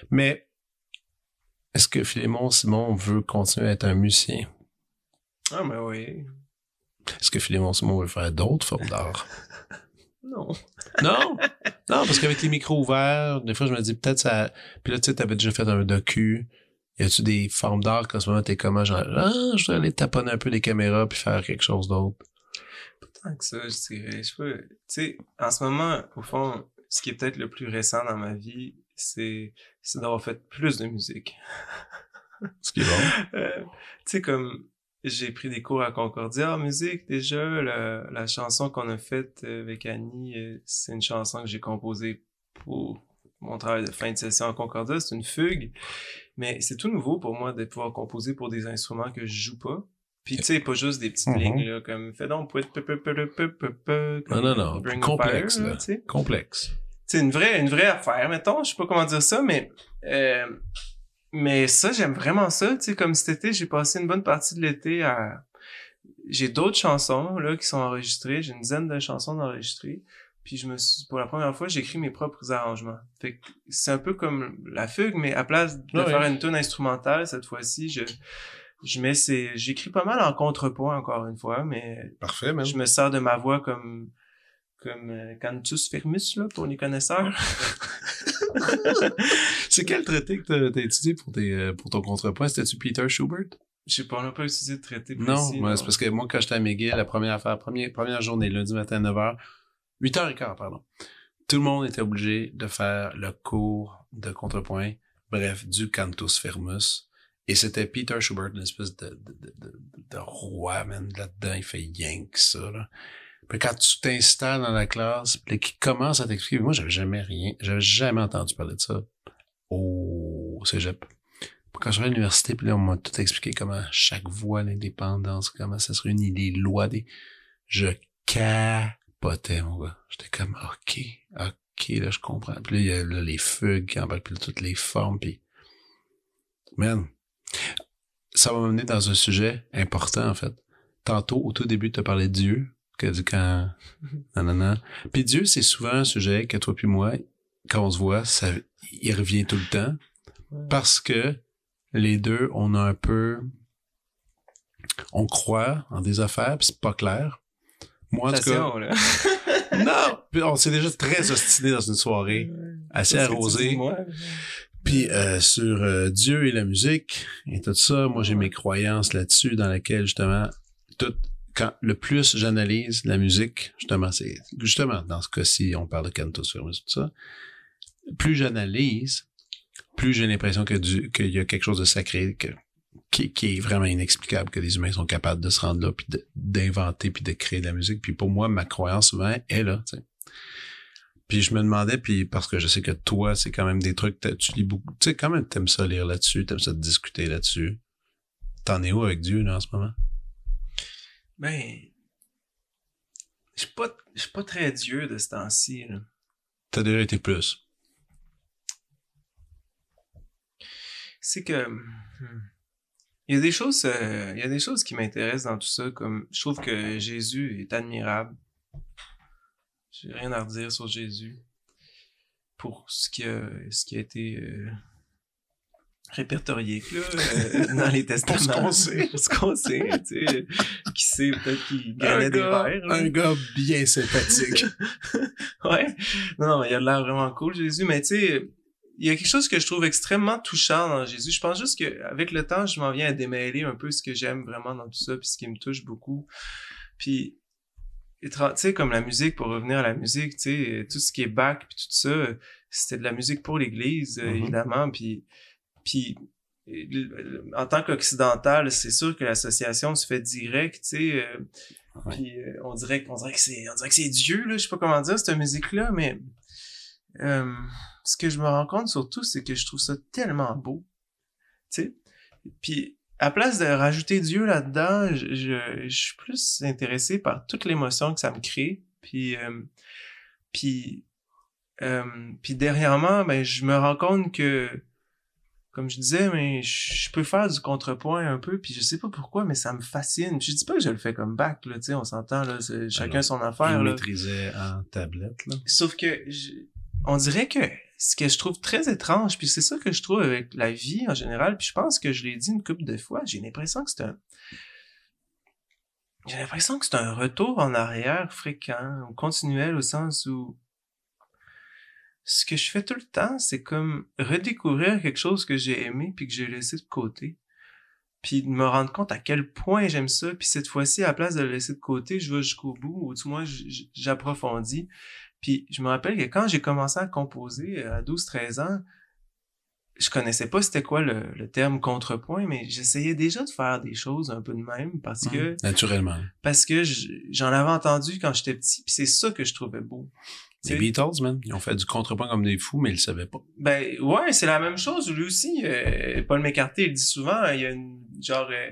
Mais, est-ce que Philémon Simon veut continuer à être un musicien? Ah, mais oui. Est-ce que Philémon Simon veut faire d'autres formes d'art? [LAUGHS] Non. Non! Non, parce qu'avec les micros ouverts, des fois, je me dis, peut-être ça, puis là, tu sais, t'avais déjà fait un docu. Y a-tu des formes d'art qu'en ce moment, t'es comment, genre, ah, je voudrais aller taponner un peu les caméras puis faire quelque chose d'autre? Tant que ça, je dirais. Je pas. Tu sais, en ce moment, au fond, ce qui est peut-être le plus récent dans ma vie, c'est, c'est d'avoir fait plus de musique. Ce qui est bon. Euh, tu sais, comme j'ai pris des cours à Concordia en musique déjà. La, la chanson qu'on a faite euh, avec Annie, euh, c'est une chanson que j'ai composée pour mon travail de fin de session à Concordia. C'est une fugue. Mais c'est tout nouveau pour moi de pouvoir composer pour des instruments que je joue pas. Puis tu sais, pas juste des petites lignes là, comme fais donc Non, non, non. Complexe, Fire, là. tu sais Complexe. c'est une vraie une vraie affaire mettons je sais pas comment dire ça mais euh, mais ça j'aime vraiment ça tu sais comme cet été j'ai passé une bonne partie de l'été à j'ai d'autres chansons là qui sont enregistrées j'ai une dizaine de chansons enregistrées puis je me suis pour la première fois j'écris mes propres arrangements fait que c'est un peu comme la fugue mais à place de Ouais. faire une tune instrumentale cette fois-ci je je mets ces j'écris pas mal en contrepoint encore une fois mais Parfait, man. je me sers de ma voix comme comme euh, cantus firmus là pour les connaisseurs [LAUGHS] C'est quel traité que t'as, étudié pour, tes, euh, pour ton contrepoint? C'était-tu Peter Schubert? Je sais pas, on n'a pas utilisé de traité précis. Non, ouais, c'est parce que moi, quand j'étais à McGill, la première affaire, première, première journée, lundi matin à 9h, 8h15, pardon. Tout le monde était obligé de faire le cours de contrepoint, bref, du cantus firmus. Et c'était Peter Schubert, une espèce de, de, de, de, de roi, man, là-dedans, il fait yank ça, là. Puis quand tu t'installes dans la classe, puis qu'il commence à t'expliquer, moi, j'avais jamais rien, j'avais jamais entendu parler de ça au cégep. Quand je suis à l'université, puis là, on m'a tout expliqué comment chaque voix, l'indépendance, comment ça se réunit, les lois, des... Je capotais, mon gars. J'étais comme, OK, OK, là, je comprends. Puis là, il y a là, les fugues qui embarquent, puis là, toutes les formes, puis... Man, ça va m'amener dans un sujet important, en fait. Tantôt, au tout début, tu as parlé de Dieu, que quand... [LAUGHS] Non. Puis Dieu, c'est souvent un sujet que toi puis moi, quand on se voit, ça, il revient tout le temps. Parce que les deux, on a un peu... On croit en des affaires, puis c'est pas clair. Moi, en tout cas... Là. [LAUGHS] Non! Puis on s'est déjà très ostiné dans une soirée, assez arrosée. Puis euh, sur euh, Dieu et la musique et tout ça, moi j'ai mes croyances là-dessus dans lesquelles justement tout quand le plus j'analyse la musique, justement c'est justement dans ce cas-ci on parle de cantus firmus tout ça, plus j'analyse, plus j'ai l'impression que qu'il y a quelque chose de sacré que qui, qui est vraiment inexplicable que les humains sont capables de se rendre là puis d'inventer puis de créer de la musique puis pour moi ma croyance souvent est là. Puis je me demandais, puis parce que je sais que toi, c'est quand même des trucs, tu lis beaucoup, tu sais, quand même, t'aimes ça lire là-dessus, t'aimes ça discuter là-dessus. T'en es où avec Dieu, là, en ce moment? Ben, je suis pas, pas très Dieu de ce temps-ci, là. T'as déjà été plus. C'est que, hmm, il y a des choses, euh, il y a des choses qui m'intéressent dans tout ça, comme, je trouve que Jésus est admirable. J'ai rien à redire sur Jésus. pour ce qui a, ce qui a été euh, répertorié là, euh, dans les testaments. Pour ce qu'on sait. Pour ce qu'on sait, tu sais. Qui sait, peut-être qu'il gagnait des verres. un gars bien sympathique. [LAUGHS] ouais. Non, non, il a l'air vraiment cool, Jésus. Mais tu sais, il y a quelque chose que je trouve extrêmement touchant dans Jésus. Je pense juste qu'avec le temps, je m'en viens à démêler un peu ce que j'aime vraiment dans tout ça, puis ce qui me touche beaucoup. Puis, tu sais, comme la musique, pour revenir à la musique, tu sais, tout ce qui est bac, puis tout ça, c'était de la musique pour l'Église, Mhm. évidemment. Puis, puis euh, en tant qu'occidental, c'est sûr que l'association se fait direct, tu sais. euh, Ouais. Puis euh, on dirait qu'on dirait que c'est on dirait que c'est Dieu là, je sais pas comment dire cette musique là, mais euh, ce que je me rends compte surtout, c'est que je trouve ça tellement beau, tu sais. Puis à place de rajouter Dieu là-dedans, je, je, je suis plus intéressé par toute l'émotion que ça me crée. Puis puis puis dernièrement, ben je me rends compte que comme je disais, mais je je peux faire du contrepoint un peu, puis je sais pas pourquoi, mais ça me fascine. Je dis pas que je le fais comme bac, là, tu sais, on s'entend, là, c'est chacun son affaire, là. maîtrisait en tablette, là. Sauf que je- on dirait que ce que je trouve très étrange, puis c'est ça que je trouve avec la vie en général, puis je pense que je l'ai dit une couple de fois, j'ai l'impression que c'est un j'ai l'impression que c'est un retour en arrière fréquent ou continuel au sens où ce que je fais tout le temps, c'est comme redécouvrir quelque chose que j'ai aimé puis que j'ai laissé de côté. Puis de me rendre compte à quel point j'aime ça. Puis cette fois-ci, à la place de le laisser de côté, je vais jusqu'au bout, ou du moins j'approfondis. Puis je me rappelle que quand j'ai commencé à composer euh, à 12-13 ans, je connaissais pas c'était quoi le, le terme contrepoint, mais j'essayais déjà de faire des choses un peu de même parce que Naturellement. parce que j'en avais entendu quand j'étais petit, puis c'est ça que je trouvais beau. Les Beatles, man, ils ont fait du contrepoint comme des fous, mais ils le savaient pas. Ben ouais, c'est la même chose lui aussi. euh, Paul McCartney il dit souvent, il y a une genre euh,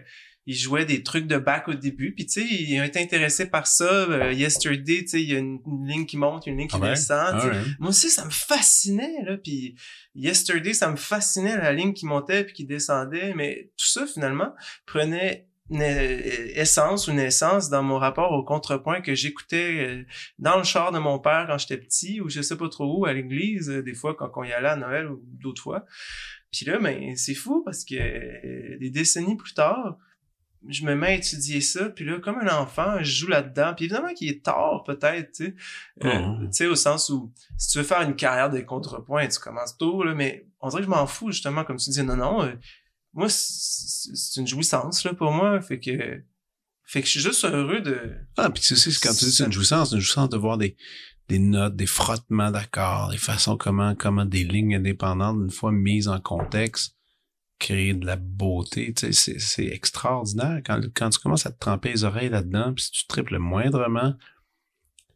il jouait des trucs de back au début, puis tu sais, il a été intéressé par ça. euh, Yesterday, tu sais, il y a une, une ligne qui monte, une ligne qui Ah descend. Alright. Moi aussi, ça me fascinait là. Puis Yesterday, ça me fascinait la ligne qui montait puis qui descendait, mais tout ça finalement prenait essence ou naissance dans mon rapport au contrepoint que j'écoutais euh, dans le char de mon père quand j'étais petit ou je sais pas trop où à l'église euh, des fois quand on y allait à Noël ou d'autres fois. Puis là ben c'est fou parce que euh, des décennies plus tard, je me mets à étudier ça puis là comme un enfant, je joue là-dedans. Puis évidemment qu'il est tard peut-être, tu sais. Euh, tu sais au sens où si tu veux faire une carrière de contrepoint, tu commences tôt là mais on dirait que je m'en fous justement comme tu dis non non euh, moi c'est une jouissance là pour moi fait que fait que je suis juste heureux de Ah, puis tu sais, quand tu dis c'est une jouissance, une jouissance de voir des, des notes, des frottements d'accords, des façons comment, comment des lignes indépendantes, une fois mises en contexte, créer de la beauté. Tu sais, c'est, c'est extraordinaire quand, quand tu commences à te tremper les oreilles là-dedans, puis si tu tripes le moindrement,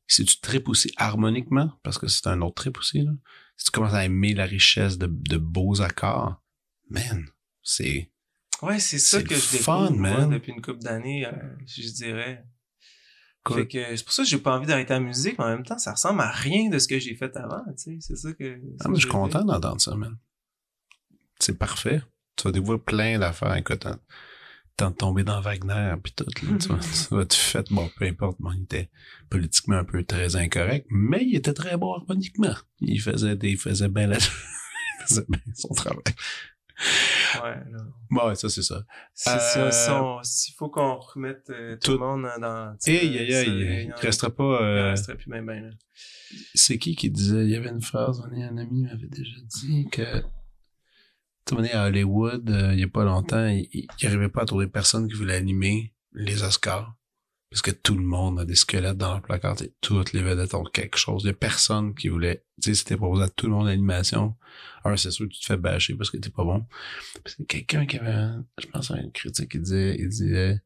si tu tripes aussi harmoniquement, parce que c'est un autre trip aussi, là, si tu commences à aimer la richesse de, de beaux accords, man, c'est... ouais c'est ça que je découvre moi, man. depuis une couple d'années euh, je dirais Cool. fait que c'est pour ça que j'ai pas envie d'arrêter la musique mais en même temps ça ressemble à rien de ce que j'ai fait avant tu sais c'est ça que Ah, mais je suis content d'entendre ça, man. C'est parfait. Tu vas découvrir plein d'affaires. Écoute, tant- tant de tomber dans Wagner puis tout, là, tu vas, [LAUGHS] tu vas te faire, bon, peu importe, bon, il était politiquement un peu très incorrect, mais il était très bon harmoniquement. Il faisait des, il faisait bien la, [LAUGHS] il faisait bien son travail. Ouais ça, c'est ça. Euh, s'il faut qu'on remette euh, tout, tout- le monde dans Aïe, aïe, ça, aïe, il en- restera pas, il euh, resterait plus même là. c'est qui qui disait, il y avait une phrase, on est un ami m'avait déjà dit que, est à Hollywood, euh, il y a pas longtemps, il, il il arrivait pas à trouver personne qui voulait animer les Oscars. Parce que tout le monde a des squelettes dans leur placard, toutes les vedettes ont quelque chose. Il y a personne qui voulait, tu sais, c'était proposé à tout le monde l'animation. Alors, c'est sûr que tu te fais bâcher parce que t'es pas bon. C'est quelqu'un qui avait, je pense, un critique qui disait, il disait,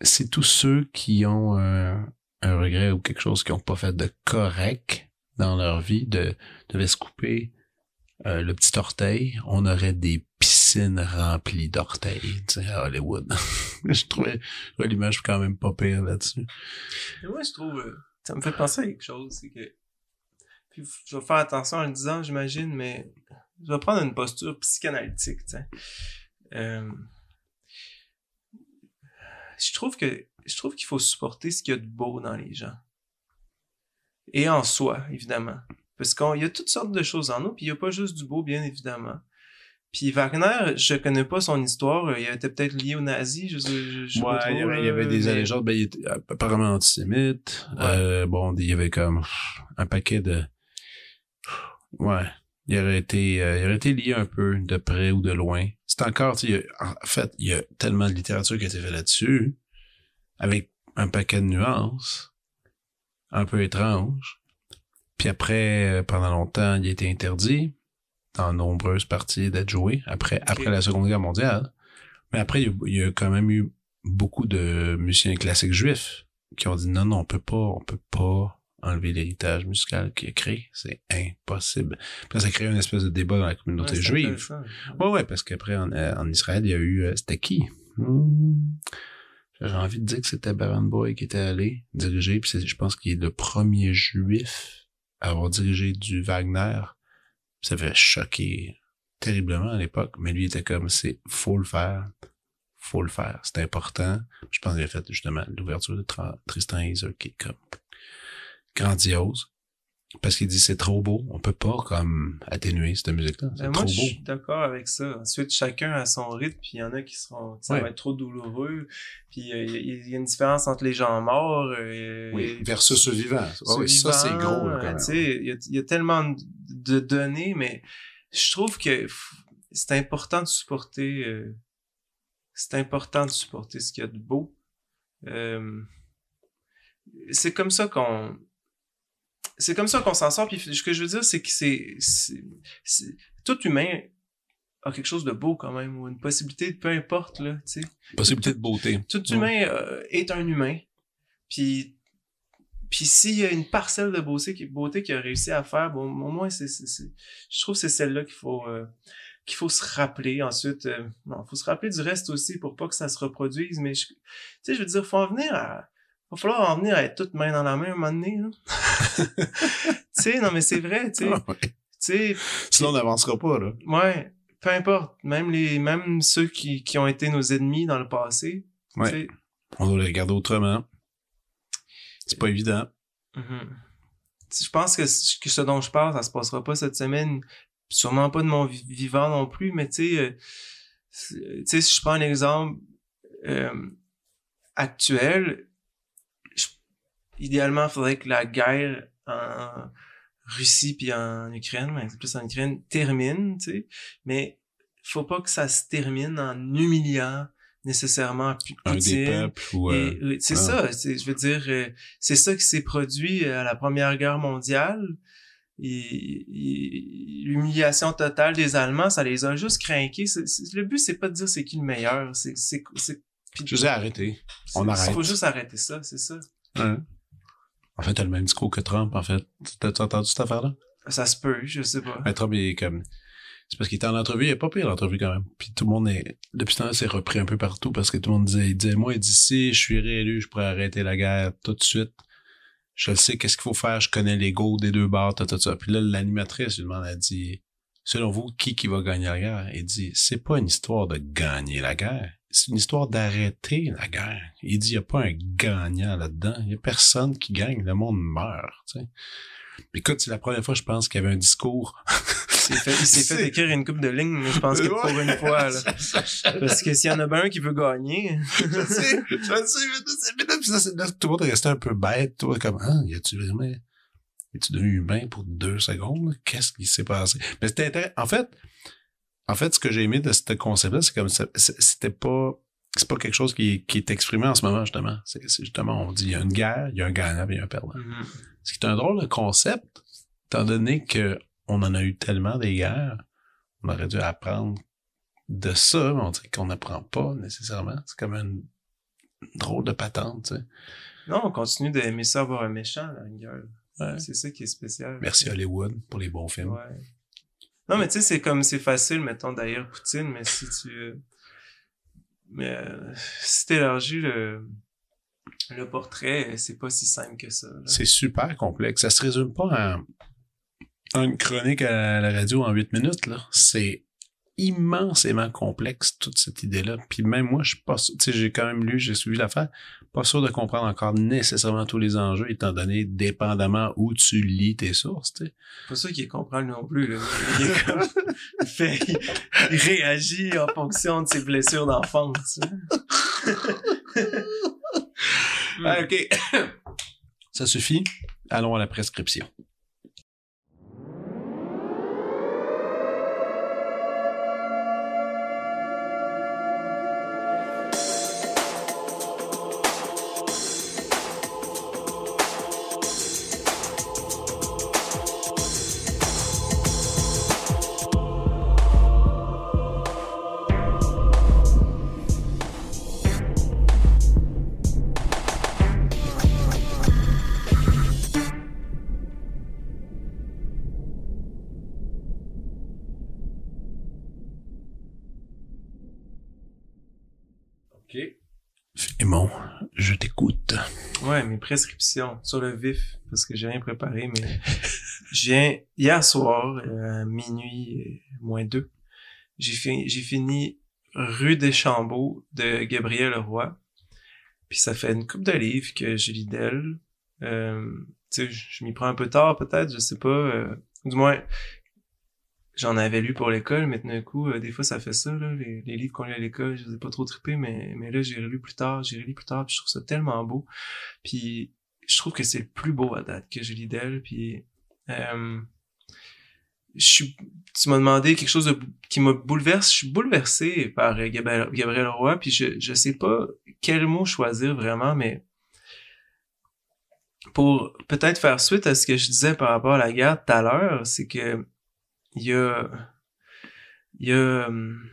c'est tous ceux qui ont un, regret ou quelque chose qu'ils ont pas fait de correct dans leur vie, de, devaient se couper euh, le petit orteil, on aurait des piscines remplies d'orteils, tu sais, à Hollywood. [LAUGHS] je trouvais, l'image quand même pas pire là-dessus. Moi, je trouve, euh, ça me fait penser à quelque chose, c'est que, puis je vais faire attention en le disant, j'imagine, mais je vais prendre une posture psychanalytique. Euh, je trouve que, je trouve qu'il faut supporter ce qu'il y a de beau dans les gens. Et en soi, évidemment. Parce qu'il y a toutes sortes de choses en nous, puis il y a pas juste du beau, bien évidemment. Puis Wagner, je connais pas son histoire. Il était peut-être lié aux nazis. Je, je, pas Ouais, trop, il y avait, il y là, avait des mais- allégeances. Ben, il était apparemment antisémite. Ouais. Euh, bon, il y avait comme un paquet de... Ouais. Il aurait été, euh, il aurait été lié un peu de près ou de loin. C'est encore, tu sais, en fait, il y a tellement de littérature qui a été faite là-dessus, avec un paquet de nuances, un peu étranges. Puis après, euh, pendant longtemps, il a été interdit dans nombreuses parties d'être joué après, après la Seconde Guerre mondiale. Mais après, il y, a, il y a quand même eu beaucoup de musiciens classiques juifs qui ont dit non, non, on peut pas, on peut pas enlever l'héritage musical qu'il a créé. C'est impossible. Puis ça crée une espèce de débat dans la communauté Ouais, juive. Ouais, ouais, parce qu'après, en, euh, en Israël, il y a eu, euh, c'était qui? Hmm. J'ai envie de dire que c'était Baron Boy qui était allé diriger, puis je pense qu'il est le premier juif à avoir dirigé du Wagner. Ça fait choquer terriblement à l'époque, mais lui était comme, c'est, faut le faire, faut le faire, c'est important. Je pense qu'il a fait justement l'ouverture de Tristan Isolde qui est comme grandiose. Parce qu'il dit c'est trop beau, on peut pas comme atténuer cette musique-là. C'est Ben, trop moi, je suis d'accord avec ça. Ensuite, chacun a son rythme, puis il y en a qui seront, ça Ouais. va être trop douloureux. Puis euh, il y, a- il y a une différence entre les gens morts. euh, Oui, et- versus ce vivant. Ah ceux oui, ça, c'est vivants, gros, là, quand même. Tu sais, il y a, il y a tellement de, données, mais je trouve que c'est important de supporter. euh, c'est important de supporter ce qu'il y a de beau. Euh, c'est comme ça qu'on. C'est comme ça qu'on s'en sort. Puis ce que je veux dire, c'est que c'est, tout humain a quelque chose de beau quand même, ou une possibilité, peu importe là, tu sais Possibilité de beauté. tout humain euh, est un humain. Puis, puis s'il y a une parcelle de beauté, qui- beauté a réussi à faire, bon, au moins, c'est, je trouve que c'est celle-là qu'il faut, euh, qu'il faut se rappeler. Ensuite, euh, non, faut se rappeler du reste aussi pour pas que ça se reproduise. Mais, je- tu sais, je veux dire, faut en venir à, va falloir en venir à être toutes main dans la main un moment donné, là. [LAUGHS] tu sais, non, mais c'est vrai, tu sais. Ah, ouais. Tu sais, Sinon, on n'avancera pas, là. ouais, peu importe. Même les, même ceux qui, qui ont été nos ennemis dans le passé. Ouais. On doit les regarder autrement. C'est pas évident. Mhm. Je pense que ce dont je parle, ça se passera pas cette semaine, sûrement pas de mon vi- vivant non plus, mais tu sais, euh, tu sais, si je prends un exemple euh, actuel, idéalement, il faudrait que la guerre en Russie puis en Ukraine, mais c'est plus en Ukraine, termine, tu sais, mais faut pas que ça se termine en humiliant nécessairement Poutine, euh, c'est ah. ça, je veux dire, euh, c'est ça qui s'est produit à la Première Guerre mondiale. L'humiliation totale des Allemands, ça les a juste craqués. Le but, c'est pas de dire c'est qui le meilleur. C'est, c'est, c'est, Je vous ai arrêté. on arrête. faut juste arrêter ça, c'est ça. En fait, t'as le même discours que Trump, en fait. T'as-tu entendu cette affaire-là? Ça se peut, je sais pas. Ben, Trump, il est comme... C'est parce qu'il était en entrevue, il est pas pire l'entrevue quand même. Puis tout le monde est... Depuis temps c'est repris un peu partout parce que tout le monde disait, il disait, moi, d'ici, je suis réélu, je pourrais arrêter la guerre tout de suite. Je le sais, qu'est-ce qu'il faut faire, je connais l'ego des deux barres, tout, tout ça. Puis là, l'animatrice, lui demande, elle dit, selon vous, qui qui va gagner la guerre? Il dit, c'est pas une histoire de gagner la guerre. C'est une histoire d'arrêter la guerre. Il dit, il y a pas un gagnant là-dedans. Il y a personne qui gagne. Le monde meurt, tu sais. Écoute, c'est la première fois, je pense, qu'il y avait un discours Il s'est fait, il s'est fait [LAUGHS] C'est- écrire une coupe de lignes, mais je pense que pour une fois, là. [LAUGHS] Parce que s'il y en a un qui veut gagner, je sais, je sais, mais là, tout le monde est resté un peu bête, toi, comme, ah, y a-tu vraiment, y a-tu devenu humain pour deux secondes? Qu'est-ce qui s'est passé? Mais c'était intéressant. En fait, en fait, ce que j'ai aimé de ce concept-là, c'est comme c'était pas, c'est pas quelque chose qui, qui est exprimé en ce moment, justement. C'est justement, on dit, il y a une guerre, il y a un gagnant, et il y a un perdant. Mhm. Ce qui est un drôle de concept, étant donné que on en a eu tellement des guerres, on aurait dû apprendre de ça, mais on dirait qu'on n'apprend pas nécessairement. C'est comme une drôle de patente, tu sais. non, on continue d'aimer ça avoir un méchant, là, une gueule. Ouais. C'est ça qui est spécial. Merci Hollywood pour les bons films. Ouais. Non, mais tu sais, c'est comme, c'est facile, mettons, d'ailleurs, Poutine, mais si tu... euh, Mais euh, si t'élargis le, le portrait, c'est pas si simple que ça. C'est super complexe. Ça se résume pas en une chronique à la radio en huit minutes, là. C'est immensément complexe, toute cette idée-là. Puis même moi, je suis pas sûr, tu sais, j'ai quand même lu, j'ai suivi l'affaire, pas sûr de comprendre encore nécessairement tous les enjeux, étant donné, dépendamment où tu lis tes sources, tu sais. Pas sûr qu'il comprend non plus, là. Il, est comme- [LAUGHS] il fait, il réagit en fonction de ses blessures d'enfance. [LAUGHS] Ah, OK. Ça suffit. Allons à la prescription. Ouais, mes prescriptions sur le vif, parce que j'ai rien préparé, mais [LAUGHS] viens hier soir, euh, à minuit euh, moins deux, j'ai fini, j'ai Rue des Chambeaux de Gabriel Leroy. Puis ça fait une coupe de livres que je lis d'elle. Euh, tu sais, je je m'y prends un peu tard peut-être, je sais pas. euh, du moins, j'en avais lu pour l'école, mais d'un coup, euh, des fois ça fait ça, là, les, les livres qu'on lit à l'école, je les ai pas trop trippés, mais, mais là j'ai relu plus tard, j'ai relu plus tard, puis je trouve ça tellement beau. Puis je trouve que c'est le plus beau à date que je lis d'elle. Puis euh, je suis, tu m'as demandé quelque chose de, qui me bouleverse. Je suis bouleversé par euh, Gabriel, Gabriel Roy. Puis je je sais pas quel mot choisir vraiment, mais pour peut-être faire suite à ce que je disais par rapport à la guerre tout à l'heure, c'est que il y a il y a hum,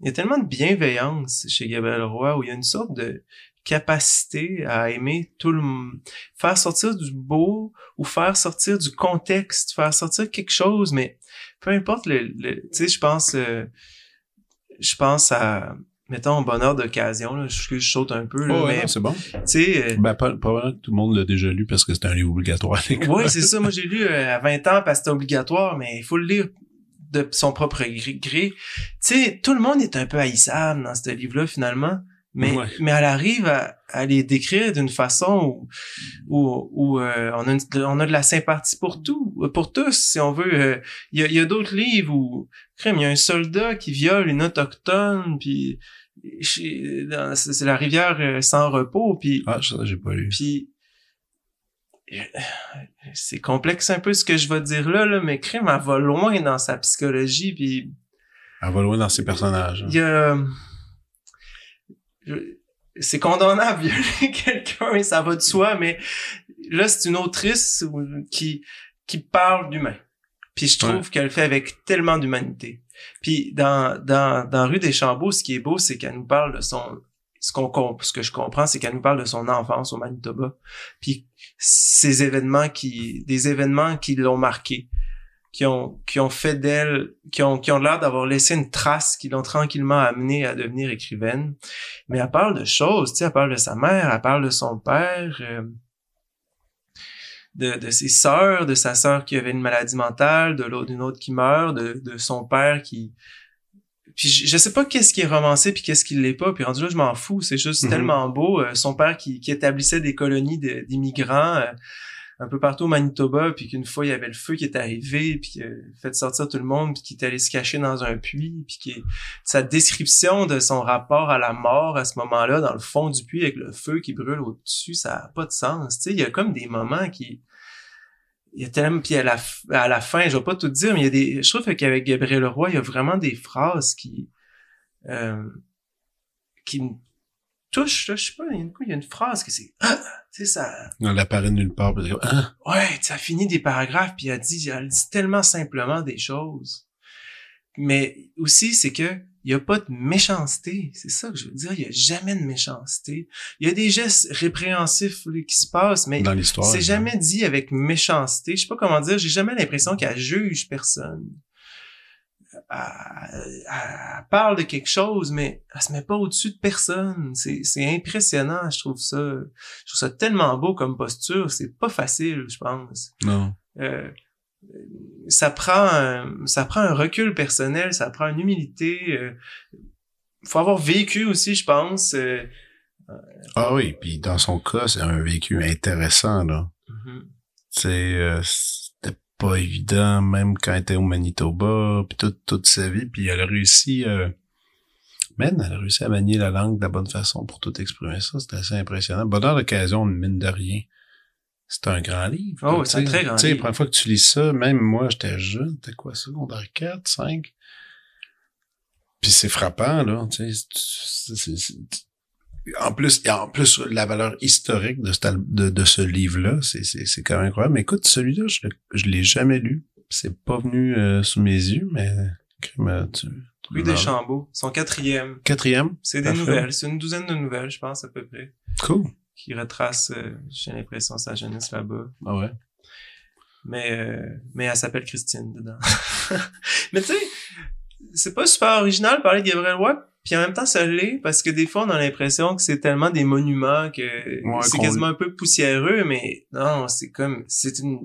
il y a tellement de bienveillance chez Gabriel Roy où il y a une sorte de capacité à aimer tout le monde, faire sortir du beau ou faire sortir du contexte, faire sortir quelque chose, mais peu importe le, le tu sais, je pense, euh, je pense à, mettons, bonheur d'occasion, là, je, je saute un peu, là, Oh, ouais, mais, non, c'est bon. tu sais, euh, Ben, pas, probablement que tout le monde l'a déjà lu parce que c'est un livre obligatoire. oui, c'est ça. [LAUGHS] Moi, j'ai lu euh, à 20 ans parce que c'était obligatoire, mais il faut le lire de son propre gré. Tu sais, tout le monde est un peu haïssable dans ce livre-là, finalement. Mais, Ouais. mais elle arrive à, à les décrire d'une façon où, où, où, euh, on, a une- on a de la sympathie pour tout, pour tous, si on veut. Euh, Il y a, y a d'autres livres où, crème, il y a un soldat qui viole une autochtone, puis c'est la rivière euh, sans repos, puis Ah, ça, j'ai pas lu. puis euh, c'est complexe un peu ce que je vais dire là, là mais Crime, elle va loin dans sa psychologie, puis Elle va loin dans ses personnages. hein. il y a... C'est condamnable [LAUGHS] violer quelqu'un, et ça va de soi, mais là, c'est une autrice qui, qui parle d'humain. Puis je trouve qu'elle le fait avec tellement d'humanité. Puis dans, dans, dans Rue des Chambeaux, ce qui est beau, c'est qu'elle nous parle de son... Ce, qu'on, ce que je comprends, c'est qu'elle nous parle de son enfance au Manitoba. Puis ces événements qui... Des événements qui l'ont marqué qui ont qui ont fait d'elle qui ont qui ont l'air d'avoir laissé une trace qui l'ont tranquillement amenée à devenir écrivaine mais elle parle de choses tu sais elle parle de sa mère elle parle de son père euh, de, de ses sœurs de sa sœur qui avait une maladie mentale de l'autre d'une autre qui meurt de, de son père qui puis je, je sais pas qu'est-ce qui est romancé puis qu'est-ce qui l'est pas puis rendu là je m'en fous c'est juste Mhm. tellement beau Euh, son père qui, qui établissait des colonies d'immigrants euh, un peu partout au Manitoba, puis qu'une fois, il y avait le feu qui est arrivé, puis qui a fait sortir tout le monde, puis qui est allé se cacher dans un puits, puis qui sa description de son rapport à la mort à ce moment-là, dans le fond du puits, avec le feu qui brûle au-dessus, ça a pas de sens. Tu sais, il y a comme des moments qui... Il y a tellement... Puis à la, à la fin, je vais pas tout dire, mais il y a des... Je trouve qu'avec Gabriel Leroy, il y a vraiment des phrases qui... euh, qui là, je sais pas, il y a une, il y a une phrase que c'est... Ah! Tu sais, ça... Elle apparaît de nulle part. puis Hein? Ouais, ça finit des paragraphes puis elle dit, elle dit tellement simplement des choses. Mais aussi, c'est que il y a pas de méchanceté. C'est ça que je veux dire. Il y a jamais de méchanceté. Il y a des gestes répréhensifs là, qui se passent, mais Dans l'histoire. c'est jamais dit avec méchanceté. Je sais pas comment dire. J'ai jamais l'impression qu'elle juge personne. Elle, elle parle de quelque chose, mais elle se met pas au-dessus de personne. C'est, impressionnant, je trouve ça. Je trouve ça tellement beau comme posture. C'est pas facile, je pense. Non. Euh, ça prend un, ça prend un recul personnel, ça prend une humilité. Euh, faut avoir vécu aussi, je pense. euh, Ah oui, puis dans son cas, c'est un vécu intéressant, là. mhm. C'est pas évident, même quand elle était au Manitoba, puis toute, toute sa vie, puis elle a réussi... Euh, man, elle a réussi à manier la langue de la bonne façon pour tout exprimer ça. C'était assez impressionnant. Bonheur d'occasion, mine de rien. C'est un grand livre. Oh, c'est un très grand Tu sais, la livre. première fois que tu lis ça, même moi, j'étais jeune, t'es quoi, secondaire 4, 5? Puis c'est frappant, là, tu sais. En plus, et en plus, la valeur historique de, ce livre-là, c'est, quand même incroyable. Mais écoute, celui-là, je, l'ai jamais lu. C'est pas venu euh, sous mes yeux, mais euh, tu, Rue des Chambeaux, son quatrième. Quatrième? C'est des nouvelles, c'est une douzaine de nouvelles, je pense à peu près, Cool. qui retracent, euh, j'ai l'impression, sa jeunesse là-bas. Ah ouais? Mais euh, mais elle s'appelle Christine dedans. [LAUGHS] mais tu sais, c'est pas super original de parler de Gabriel Watt, puis en même temps ça l'est parce que des fois on a l'impression que c'est tellement des monuments que Ouais, c'est quasiment un peu poussiéreux, mais non, c'est comme c'est une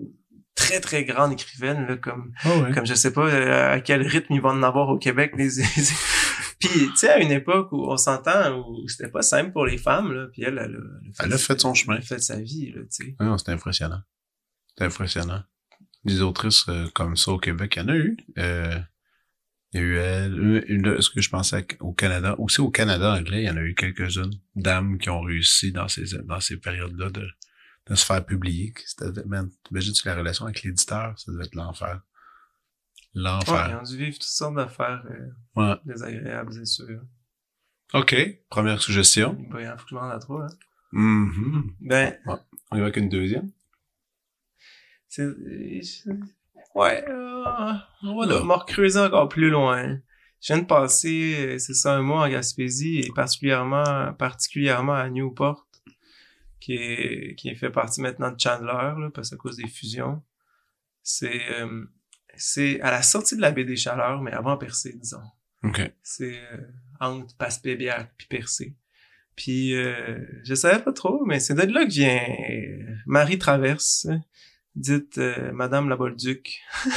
très très grande écrivaine là comme Ah ouais. comme je sais pas euh, à quel rythme ils vont en avoir au Québec les [LAUGHS] [LAUGHS] puis tu sais à une époque où on s'entend où c'était pas simple pour les femmes là puis elle elle, a- Elle a fait son chemin. elle a fait sa vie là tu sais Ah Non, c'est impressionnant. C'est impressionnant. Des autrices euh, comme ça au Québec, il y en a eu. Euh, il y a eu elle, une- ce que je pensais au Canada. Aussi au Canada anglais, il y en a eu quelques-unes dames qui ont réussi dans ces dans ces périodes-là de, de se faire publier. C'était, man, t'imagines-tu la relation avec l'éditeur? Ça devait être l'enfer. ouais, ils L'enfer. ont dû vivre toutes sortes d'affaires euh, Ouais. désagréables c'est sûr OK. Première suggestion. Il faut que je m'en à trois hein. Mhm. ben On y va avec une deuxième. c'est ouais. Euh, Voilà. on va creuser encore plus loin. Je viens de passer euh, c'est ça un mois en Gaspésie et particulièrement particulièrement à Newport qui est qui fait partie maintenant de Chandler là, parce à cause des fusions. C'est euh, c'est à la sortie de la baie des Chaleurs mais avant Percé disons. C'est euh, entre Passepébiac puis Percé. Puis euh, je savais pas trop mais c'est de là que vient euh, Marie Traverse dite euh, Madame la Bolduc [LAUGHS]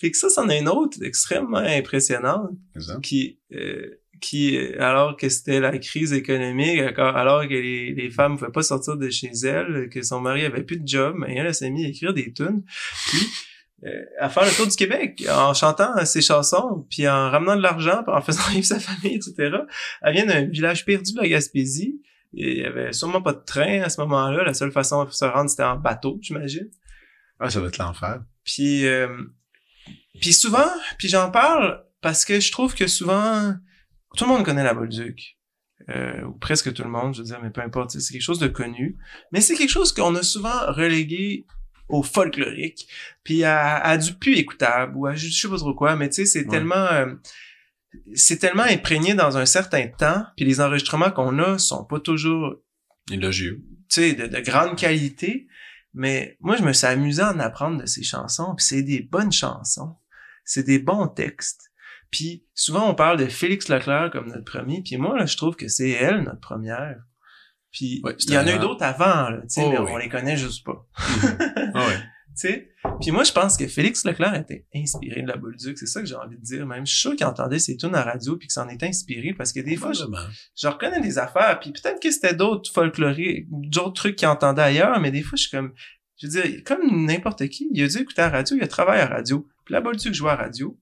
fait que ça c'en est une autre extrêmement impressionnante qui euh, qui alors que c'était la crise économique alors que les, les femmes ne pouvaient pas sortir de chez elles que son mari avait plus de job mais elle, elle s'est mise à écrire des tunes puis euh, à faire le tour du Québec en chantant ses chansons puis en ramenant de l'argent puis en faisant [LAUGHS] vivre sa famille etc elle vient d'un village perdu de la Gaspésie il y avait sûrement pas de train à ce moment-là la seule façon de se rendre c'était en bateau j'imagine Ah, ça va être l'enfer. puis, euh, puis souvent, puis j'en parle parce que je trouve que souvent, tout le monde connaît la Bolduc. Euh, ou presque tout le monde, je veux dire, mais peu importe, c'est quelque chose de connu. Mais c'est quelque chose qu'on a souvent relégué au folklorique, puis à, à du plus écoutable, ou à je sais pas trop quoi, mais tu sais, c'est Ouais. tellement... euh, c'est tellement imprégné dans un certain temps, puis les enregistrements qu'on a sont pas toujours Élogieux. tu sais, de, de grande qualité. Mais moi, je me suis amusé à en apprendre de ces chansons. Puis c'est des bonnes chansons. C'est des bons textes. Puis souvent, on parle de Félix Leclerc comme notre premier. Puis moi, là, je trouve que c'est elle, notre première. Puis Ouais, il y en a eu d'autres avant, là, tu sais, Oh, mais oui. on les connaît juste pas. [LAUGHS] Ah ouais. Sais? Puis moi, je pense que Félix Leclerc était inspiré de la Bolduc. C'est ça que j'ai envie de dire. Même, je suis sûr qu'il entendait ses tunes à radio puis que s'en était inspiré parce que des fois, je, reconnais des affaires, puis peut-être que c'était d'autres folkloriques, d'autres trucs qu'il entendait ailleurs, mais des fois, je suis comme, je veux dire, comme n'importe qui, il a dû écouter à la radio, il a travaillé à la radio, puis la Bolduc jouait à la radio.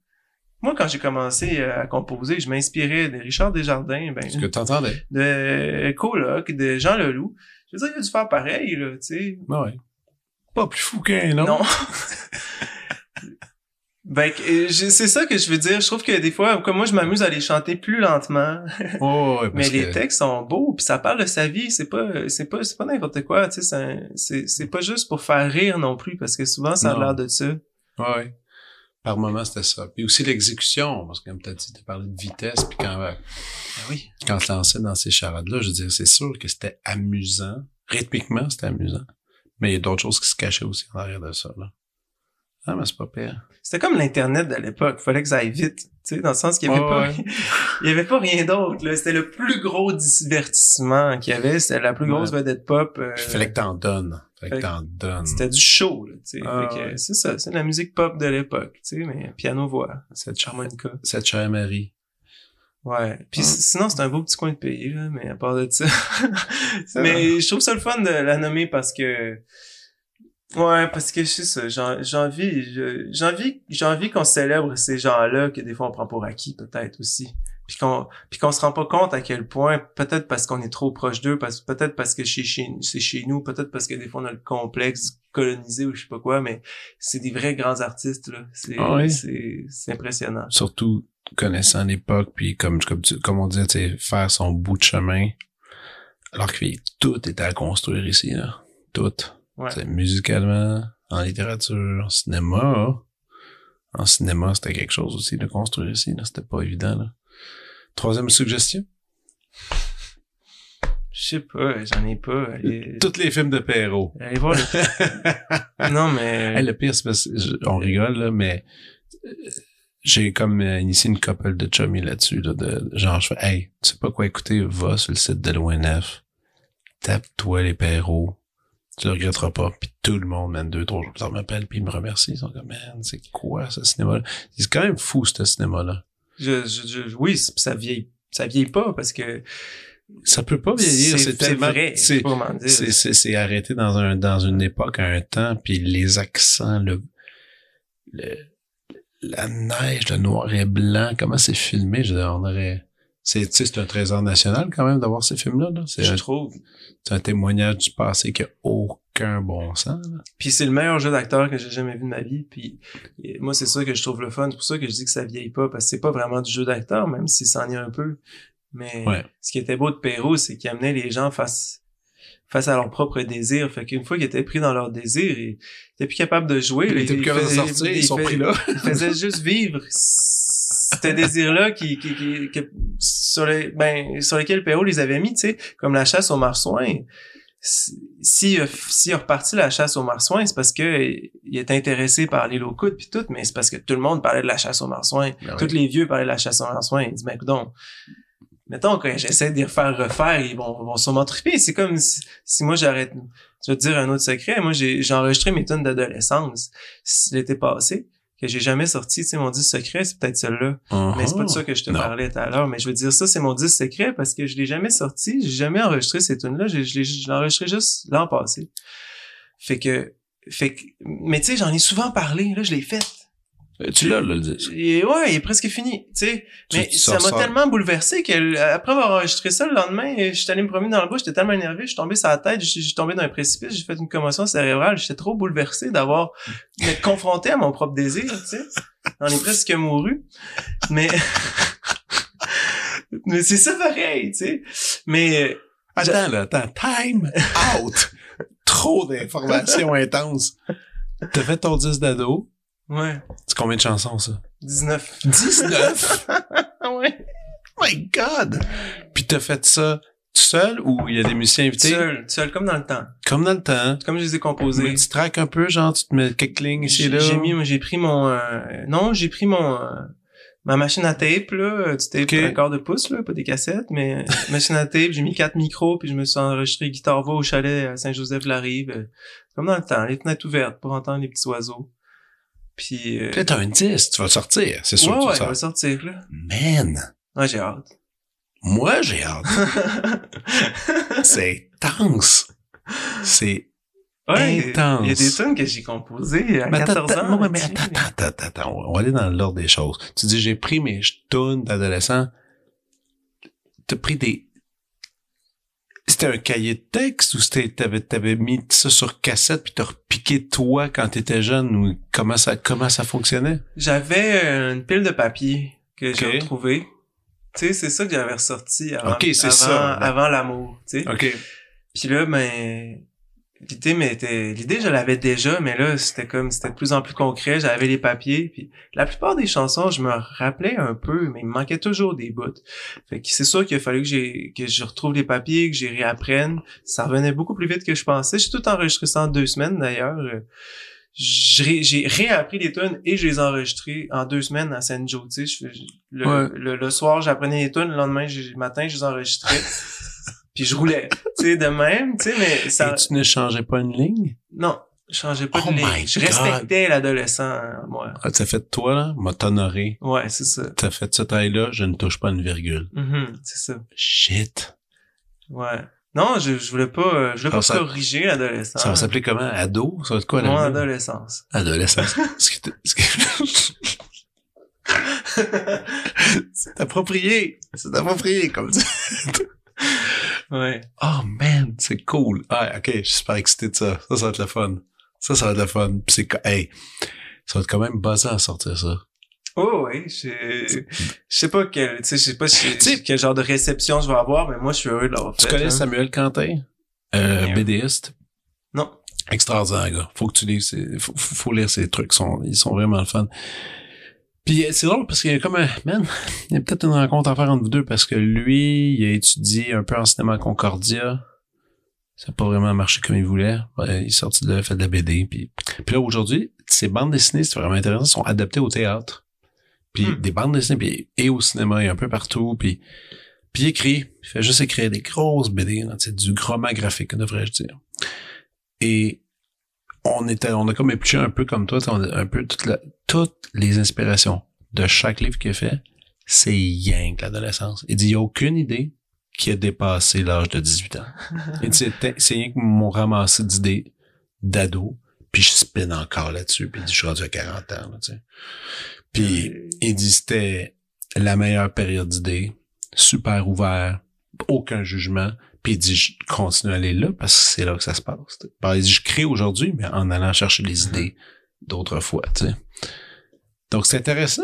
Moi, quand j'ai commencé euh, à composer, je m'inspirais de Richard Desjardins, ben, Ce que t'entendais. de Coloc, de Jean Leloup. Je veux dire, il a dû faire pareil, là, tu sais. Ouais. Pas plus fou qu'un, non? Non. [LAUGHS] ben, euh, c'est ça que je veux dire. Je trouve que des fois, comme moi, je m'amuse à les chanter plus lentement. Oh, [LAUGHS] ouais, Mais les que- textes sont beaux, puis ça parle de sa vie, c'est pas c'est pas c'est pas n'importe quoi, tu sais, c'est- c'est pas juste pour faire rire non plus parce que souvent ça a l'air de ça. Ouais. Par moment, c'était ça. Puis aussi l'exécution, parce que comme t'as dit, t'as parlé de vitesse, puis quand, euh, Ben oui. quand tu lançais dans ces charades-là, je veux dire, c'est sûr que c'était amusant. Rythmiquement, c'était amusant. Mais il y a d'autres choses qui se cachaient aussi en arrière de ça, là. Ah, mais c'est pas pire. C'était comme l'internet de l'époque, fallait que ça aille vite, tu sais, dans le sens qu'il y avait pas ouais. [LAUGHS] il y avait pas rien d'autre là, c'était le plus gros divertissement qu'il y avait, c'était la plus grosse Ouais. vedette pop. euh, fallait que t'en donnes. Fait que t'en donnes. C'était du show, là, tu sais. Ah, ouais. c'est ça, c'est la musique pop de l'époque, tu sais, mais piano-voix, Cette, harmonica. cette chère Marie. Ouais. Puis Hum. sinon, c'est un beau petit coin de pays, là, mais à part de ça. [LAUGHS] Mais je trouve ça le fun de la nommer parce que. Ouais, parce que c'est ça, j'ai envie, je- j'ai envie, j'ai envie qu'on célèbre ces gens-là que des fois on prend pour acquis, peut-être aussi. Puis qu'on, puis qu'on se rend pas compte à quel point, peut-être parce qu'on est trop proche d'eux, parce, peut-être parce que chez, chez, c'est chez nous, peut-être parce que des fois on a le complexe colonisé ou je sais pas quoi, mais c'est des vrais grands artistes, là. C'est, Ah oui. c'est impressionnant. Surtout connaissant l'époque, puis comme, comme, tu- comme on sais, faire son bout de chemin. Alors que tout était à construire ici, là. Tout. Ouais. Musicalement, en littérature, en cinéma. En cinéma, c'était quelque chose aussi de construire ici, là. C'était pas évident, là. Troisième suggestion? Je sais pas, j'en ai pas. Allez, Tous les films de Perrault. allez voir le... [LAUGHS] Non, mais... Hey, le pire, c'est parce que je- on rigole, là, mais euh, j'ai comme euh, initié une couple de chummies là-dessus, là, de, genre, je fais, hey, tu sais pas quoi écouter, va sur le site de l'ONF, tape-toi les Perrault, tu le regretteras pas, puis tout le monde, man, deux, trois jours plus tard, m'appelle, puis ils me remercient, ils sont comme, man, c'est quoi ce cinéma-là? C'est quand même fou, ce cinéma-là. Je, je, je- oui, ça vieillit, ça vieillit pas parce que Ça peut pas vieillir, c'est tellement... c'est-. C'est, arrêté dans un, dans une époque, à un temps, puis les accents, le, le, la neige, le noir et blanc, comment c'est filmé, je on aurait, c'est, tu sais, c'est un trésor national quand même d'avoir ces films-là, là. C'est je un, trouve. c'est un témoignage du passé qui a aucun bon sens, là. Puis c'est le meilleur jeu d'acteur que j'ai jamais vu de ma vie. Puis moi, c'est ça que je trouve le fun. C'est pour ça que je dis que ça vieillit pas parce que c'est pas vraiment du jeu d'acteur, même si ça en est un peu. Mais Ouais. ce qui était beau de Perrault, c'est qu'il amenait les gens face face à leurs propres désirs. Fait qu'une fois qu'ils étaient pris dans leurs désirs, ils étaient plus capables de jouer. Ils étaient plus capables de faisaient- sortir, ils il sont fait- pris là. il faisait juste vivre ce désir-là qui, qui, qui, sur les, ben, sur lesquels Perrault les avait mis, tu sais, comme la chasse aux marsouins. Si, si, euh, s'il a reparti la chasse aux marsouins, c'est parce que il est intéressé par les locaux puis tout, mais c'est parce que tout le monde parlait de la chasse aux marsouins. Ben Tous les vieux parlaient de la chasse aux marsouins. Il dit, ben, donc, mettons, quand j'essaie de les refaire refaire, ils vont, vont sûrement triper. C'est comme si, si moi j'arrête, je vais te dire un autre secret. Moi, j'ai, j'ai enregistré mes tunes d'adolescence l'été passé, que j'ai jamais sorti. Tu sais, mon disque secret, c'est peut-être celui-là. Mais c'est pas de ça que je te Non. parlais tout à l'heure. Mais je veux dire, ça, c'est mon disque secret parce que je l'ai jamais sorti. J'ai jamais enregistré ces tunes-là. Je, je l'ai, je l'ai enregistré juste l'an passé. Fait que, fait que, mais tu sais, j'en ai souvent parlé. Là, je l'ai fait. Euh, Tu l'as, le disque. Et ouais, il est presque fini, tu sais. Mais tu ça m'a tellement bouleversé que l- après avoir enregistré ça le lendemain, je suis allé me promener dans le bois, j'étais tellement énervé, je suis tombé sur la tête, je suis tombé dans un précipice, j'ai fait une commotion cérébrale, j'étais trop bouleversé d'avoir d'être confronté à mon propre désir, tu sais. J'en ai presque mouru. Mais [LAUGHS] mais c'est ça pareil, tu sais. Mais Attends, là, attends. Time out. Trop d'informations [LAUGHS] intenses. T'as fait ton disque d'ado. Ouais, C'est combien de chansons, ça? 19. 19? [LAUGHS] ouais. My God! Puis t'as fait ça tout seul ou il y a des musiciens invités? Seul, seul comme dans le temps. Comme dans le temps. Comme je les ai Mais composés. tu traques un peu, genre, tu te mets quelques lignes ici là. j'ai mis, j'ai pris mon, euh, non, j'ai pris mon, euh, ma machine à tape, là, du tape Ok. un quart de pouce, là, pas des cassettes, mais euh, [LAUGHS] machine à tape, j'ai mis quatre micros, puis je me suis enregistré guitare-voix au chalet à Saint-Joseph-la-Rive, euh, comme dans le temps, les fenêtres ouvertes pour entendre les petits oiseaux. Puis, euh, t'as un disque, tu vas le sortir. C'est sûr ouais, que tu ouais, sortir, là. Man! Ouais, j'ai hâte. Moi, j'ai hâte. [LAUGHS] C'est intense. C'est... Ouais, Intense. il y a des tunes que j'ai composées à Mais attends, 14 attends, ans. mais attends, attends, attends, attends, on va aller dans l'ordre des choses. Tu dis, j'ai pris mes tunes d'adolescent. T'as pris des... C'était un cahier de texte ou c'était, t'avais, t'avais mis ça sur cassette puis t'as repiqué toi quand t'étais jeune ou comment ça, comment ça fonctionnait? J'avais une pile de papier que j'ai retrouvée. Tu sais, c'est ça que j'avais ressorti avant, avant, ça. avant l'amour, tu sais. OK. Puis là, ben, l'idée m'était, l'idée je l'avais déjà, mais là, c'était comme, c'était de plus en plus concret. J'avais les papiers, puis la plupart des chansons, je me rappelais un peu, mais il me manquait toujours des bouts. Fait que c'est sûr qu'il a fallu que j'ai, que je retrouve les papiers, que j'y réapprenne. Ça revenait beaucoup plus vite que je pensais. J'ai tout enregistré ça en deux semaines, d'ailleurs. Euh, J'ai réappris les tunes et je les ai enregistrés en deux semaines à Saint Joe. Le, Ouais. le, le soir, j'apprenais les tunes, le lendemain, le matin, je les enregistrais. [LAUGHS] Puis je roulais, tu sais, de même, tu sais, mais ça... Et tu ne changeais pas une ligne? Non, je changeais pas Oh de ligne. Je respectais l'adolescent, moi. Ah, t'as fait toi, là, m'a t'honoré. Ouais, c'est ça. T'as fait cette taille-là, je ne touche pas une virgule. Mhm, c'est ça. Shit. Ouais. Non, je, je voulais pas, euh, je voulais pas Alors, corriger l'adolescent. Ça va s'appeler comment? Ado? Ça va être quoi, Mon la adolescence. Adolescence. [LAUGHS] Ce que t'es- ce que- [LAUGHS] C'est approprié. C'est approprié, comme ça. Ouais. Oh man, c'est cool. Ah, ok, je suis super excité de ça. Ça, ça va être le fun. Ça, ça va être le fun. Puis c'est, hey, ça va être quand même buzzant à sortir ça. Oh oui, je, sais pas quel, tu sais, je sais pas si- Tu quel genre de réception je vais avoir, mais moi je suis heureux de l'avoir Tu fait. connais hein. Samuel Quentin? Euh, Yeah. BDiste. Non. Extraordinaire, gars. Faut que tu lises ses, faut, faut lire ses trucs. Ils sont, ils sont vraiment le fun. Puis euh, c'est drôle parce qu'il y a comme un, man, il y a peut-être une rencontre à faire entre vous deux parce que lui, il a étudié un peu en cinéma à Concordia. Ça n'a pas vraiment marché comme il voulait. Il est sorti de là, fait de la BD. Puis, puis là, aujourd'hui, ces bandes dessinées, c'est vraiment intéressant, sont adaptées au théâtre. Puis Hmm. des bandes dessinées, puis, et au cinéma, et un peu partout. Puis, puis il écrit. Il fait juste écrire des grosses BD, là, du roman graphique, devrais-je dire. Et on était, on a comme épluché un peu comme toi, on a un peu toute la- toutes les inspirations de chaque livre qu'il a fait, c'est que l'adolescence. Il dit, il n'y a aucune idée qui a dépassé l'âge de 18 ans. [LAUGHS] Il dit, c'est c'est rien que mon ramassé d'idées d'ado, puis je spin encore là-dessus, puis il dit, je suis rendu à 40 ans, là, tu sais. Puis il dit, c'était la meilleure période d'idées, super ouvert, aucun jugement, puis il dit, je continue à aller là parce que c'est là que ça se passe. tu sais. Ben, il dit, je crée aujourd'hui, mais en allant chercher les idées d'autrefois, tu sais. Donc, c'est intéressant.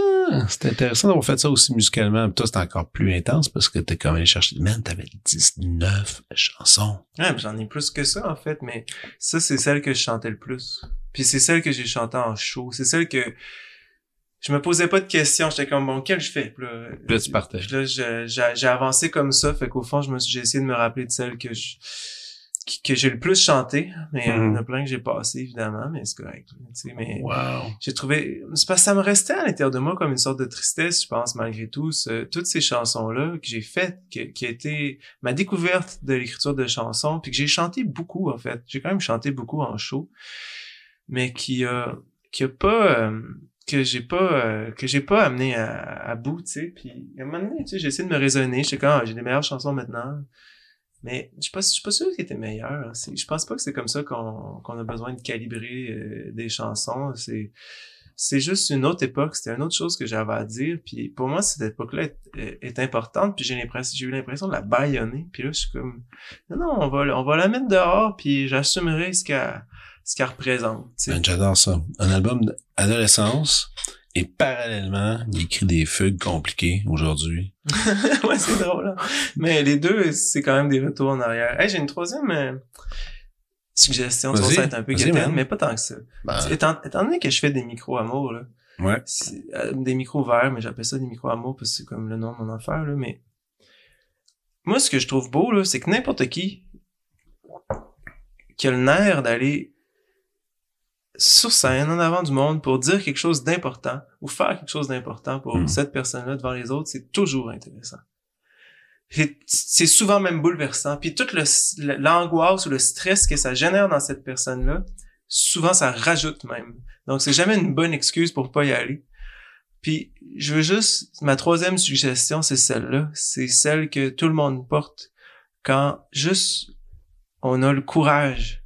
C'est intéressant d'avoir fait ça aussi musicalement. Puis toi, c'est encore plus intense parce que t'es comme allé chercher. Man, t'avais 19 chansons. Ouais, mais j'en ai plus que ça, en fait, mais ça, c'est celle que je chantais le plus. Puis c'est celle que j'ai chantée en show. C'est celle que je me posais pas de questions. J'étais comme, bon, quelle je fais? Puis là, là, tu partais. Puis là, j'ai avancé comme ça. Fait qu'au fond, je me suis, j'ai essayé de me rappeler de celle que je, que j'ai le plus chanté. Mais il y en Mhm. a plein que j'ai passé, évidemment, mais c'est correct. tu sais, mais Wow. j'ai trouvé c'est parce que ça me restait à l'intérieur de moi comme une sorte de tristesse je pense malgré tout ce- toutes ces chansons là que j'ai faites qui, qui a été ma découverte de l'écriture de chansons puis que j'ai chanté beaucoup en fait j'ai quand même chanté beaucoup en show mais qui a qui a pas euh, que j'ai pas euh, que j'ai pas amené à, bout tu sais puis à un moment donné tu sais j'ai essayé de me raisonner j'étais comme ah, j'ai des meilleures chansons maintenant mais je suis pas, je suis pas sûr qu'il était meilleur. C'est- Je pense pas que c'est comme ça qu'on qu'on a besoin de calibrer euh, des chansons. C'est c'est juste une autre époque. C'était une autre chose que j'avais à dire. Puis pour moi, cette époque-là est, est- est importante. Puis j'ai l'impression, j'ai eu l'impression de la baïonner. Puis là, je suis comme non, non, on va, on va la mettre dehors. Puis j'assumerai ce qu'elle ce qu'elle représente. Man, J'adore ça. Un album d'adolescence et parallèlement, il écrit des fugues compliquées aujourd'hui. [LAUGHS] ouais, c'est drôle. hein. Mais les deux, c'est quand même des retours en arrière. Hey, j'ai une troisième euh, suggestion. Tu ça être un peu quétaine, mais pas tant que ça. Ben, Étant, étant donné que je fais des micro-amours, là, ouais. euh, des micros verts, mais j'appelle ça des micro-amours parce que c'est comme le nom de mon affaire, là, mais moi, ce que je trouve beau, là, c'est que n'importe qui qui a le nerf d'aller sur scène, en avant du monde, pour dire quelque chose d'important, ou faire quelque chose d'important pour Mm. cette personne-là devant les autres, c'est toujours intéressant. C'est souvent même bouleversant. Puis toute l'angoisse ou le stress que ça génère dans cette personne-là, souvent ça rajoute même. Donc c'est jamais une bonne excuse pour pas y aller. Puis je veux juste ma troisième suggestion, c'est celle-là, c'est celle que tout le monde porte quand juste on a le courage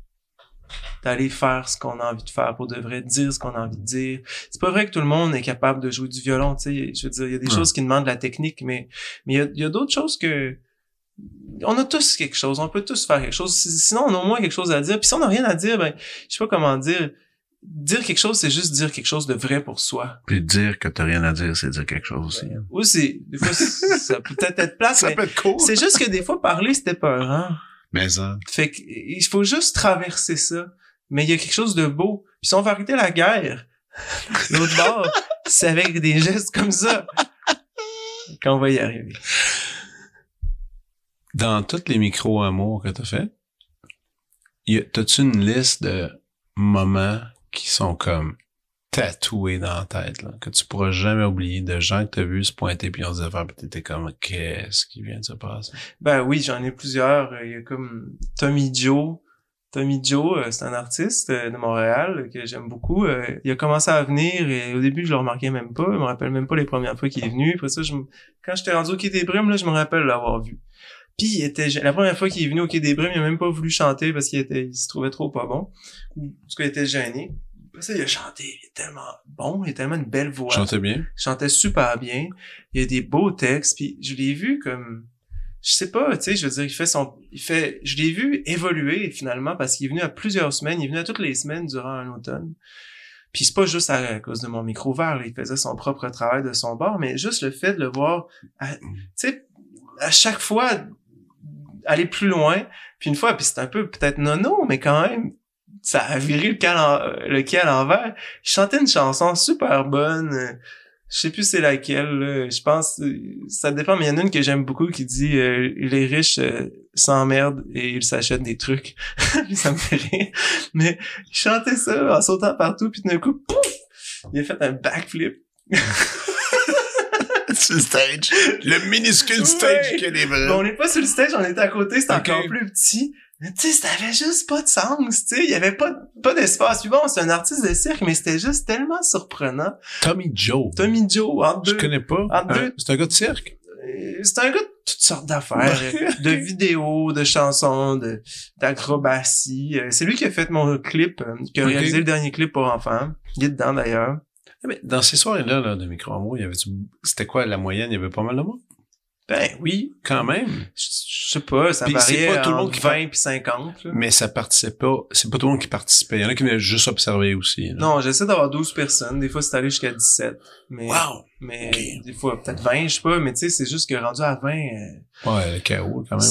d'aller faire ce qu'on a envie de faire pour de vrai, dire ce qu'on a envie de dire. C'est pas vrai que tout le monde est capable de jouer du violon, tu sais. Je veux dire, il y a des Ouais. choses qui demandent de la technique, mais mais il y a, d'autres choses que on a tous quelque chose, on peut tous faire quelque chose. Si- Sinon, on a au moins quelque chose à dire. Puis si on n'a rien à dire, ben, je sais pas comment dire. Dire quelque chose, c'est juste dire quelque chose de vrai pour soi. Puis dire que t'as rien à dire, c'est dire quelque chose aussi. Ou c'est, des fois, ça peut peut-être être plate, [LAUGHS] mais peut être cool. c'est juste que des fois, parler, c'était peurant. Mais ça. Fait que, il faut juste traverser ça. Mais il y a quelque chose de beau. Puis si on va arrêter la guerre, [LAUGHS] l'autre bord, c'est avec des gestes comme ça qu'on va y arriver. Dans tous les micro-amours que t'as fait, t'as-tu une liste de moments qui sont comme tatoué dans la tête, que tu pourras jamais oublier, de gens que t'as vu se pointer puis on se disait, puis t'étais comme, qu'est-ce qui vient de se passer? Ben oui, j'en ai plusieurs. Il y a comme Tommy Joe. Tommy Joe, euh, c'est un artiste euh, de Montréal que j'aime beaucoup. Euh, Il a commencé à venir et au début, je le remarquais même pas. Je me rappelle même pas les premières fois qu'il est venu. Après ça, je me- quand j'étais rendu au Quai des Brumes, là, je me rappelle l'avoir vu. Puis il était la première fois qu'il est venu au Quai des Brumes, il a même pas voulu chanter parce qu'il était il se trouvait trop pas bon. Ou parce qu'il était gêné. Après ça, il a chanté, il est tellement bon, il a tellement une belle voix Chantais bien? il chantait super bien. Il y a des beaux textes, puis je l'ai vu comme je sais pas, tu sais, je veux dire, il fait son il fait je l'ai vu évoluer finalement parce qu'il est venu à plusieurs semaines, il est venu à toutes les semaines durant un automne. Puis c'est pas juste à, à cause de mon micro vert, là, il faisait son propre travail de son bord, mais juste le fait de le voir à- tu sais à chaque fois aller plus loin, puis une fois puis c'est un peu peut-être nono, mais quand même ça a viré le, cal en- le quai à l'envers. Il chantait une chanson super bonne. euh, Je sais plus c'est laquelle. là. Je pense euh, ça dépend, mais il y en a une que j'aime beaucoup qui dit euh, les riches euh, s'emmerdent et ils s'achètent des trucs. [LAUGHS] Ça me fait rire. Mais il chantait ça en sautant partout, puis d'un coup, pouf! Il a fait un backflip. [LAUGHS] sur le stage. Le minuscule stage Ouais. des Mais on n'est pas sur le stage, on était à côté, c'était Ok. encore plus petit. Mais tu sais, ça avait juste pas de sens, tu sais. Il y avait pas, pas d'espace. Puis bon, c'est un artiste de cirque, mais c'était juste tellement surprenant. Tommy Joe. Tommy Joe, Je deux. connais pas. entre Hein? deux- C'est un gars de cirque? Euh, C'est un gars de toutes sortes d'affaires, euh, de vidéos, de chansons, de d'acrobatie. Euh, C'est lui qui a fait mon clip, euh, qui a réalisé le dernier clip pour enfants. Il est dedans d'ailleurs. Mais dans ces soirées-là, là, de micro amour, il y avait c'était quoi la moyenne? Il y avait pas mal de monde? Ben oui, Quand même. je je sais pas, ça Puis c'est variait pas tout le monde qui 20 puis 50. là. Mais ça participait pas. C'est pas tout le monde qui participait. Il y en a qui venaient juste observer aussi. là. Non, j'essaie d'avoir 12 personnes. Des fois, c'est allé jusqu'à 17. Mais, Wow! mais des fois, peut-être 20, je sais pas. Mais tu sais, c'est juste que rendu à 20, euh, Ouais, le chaos, quand même.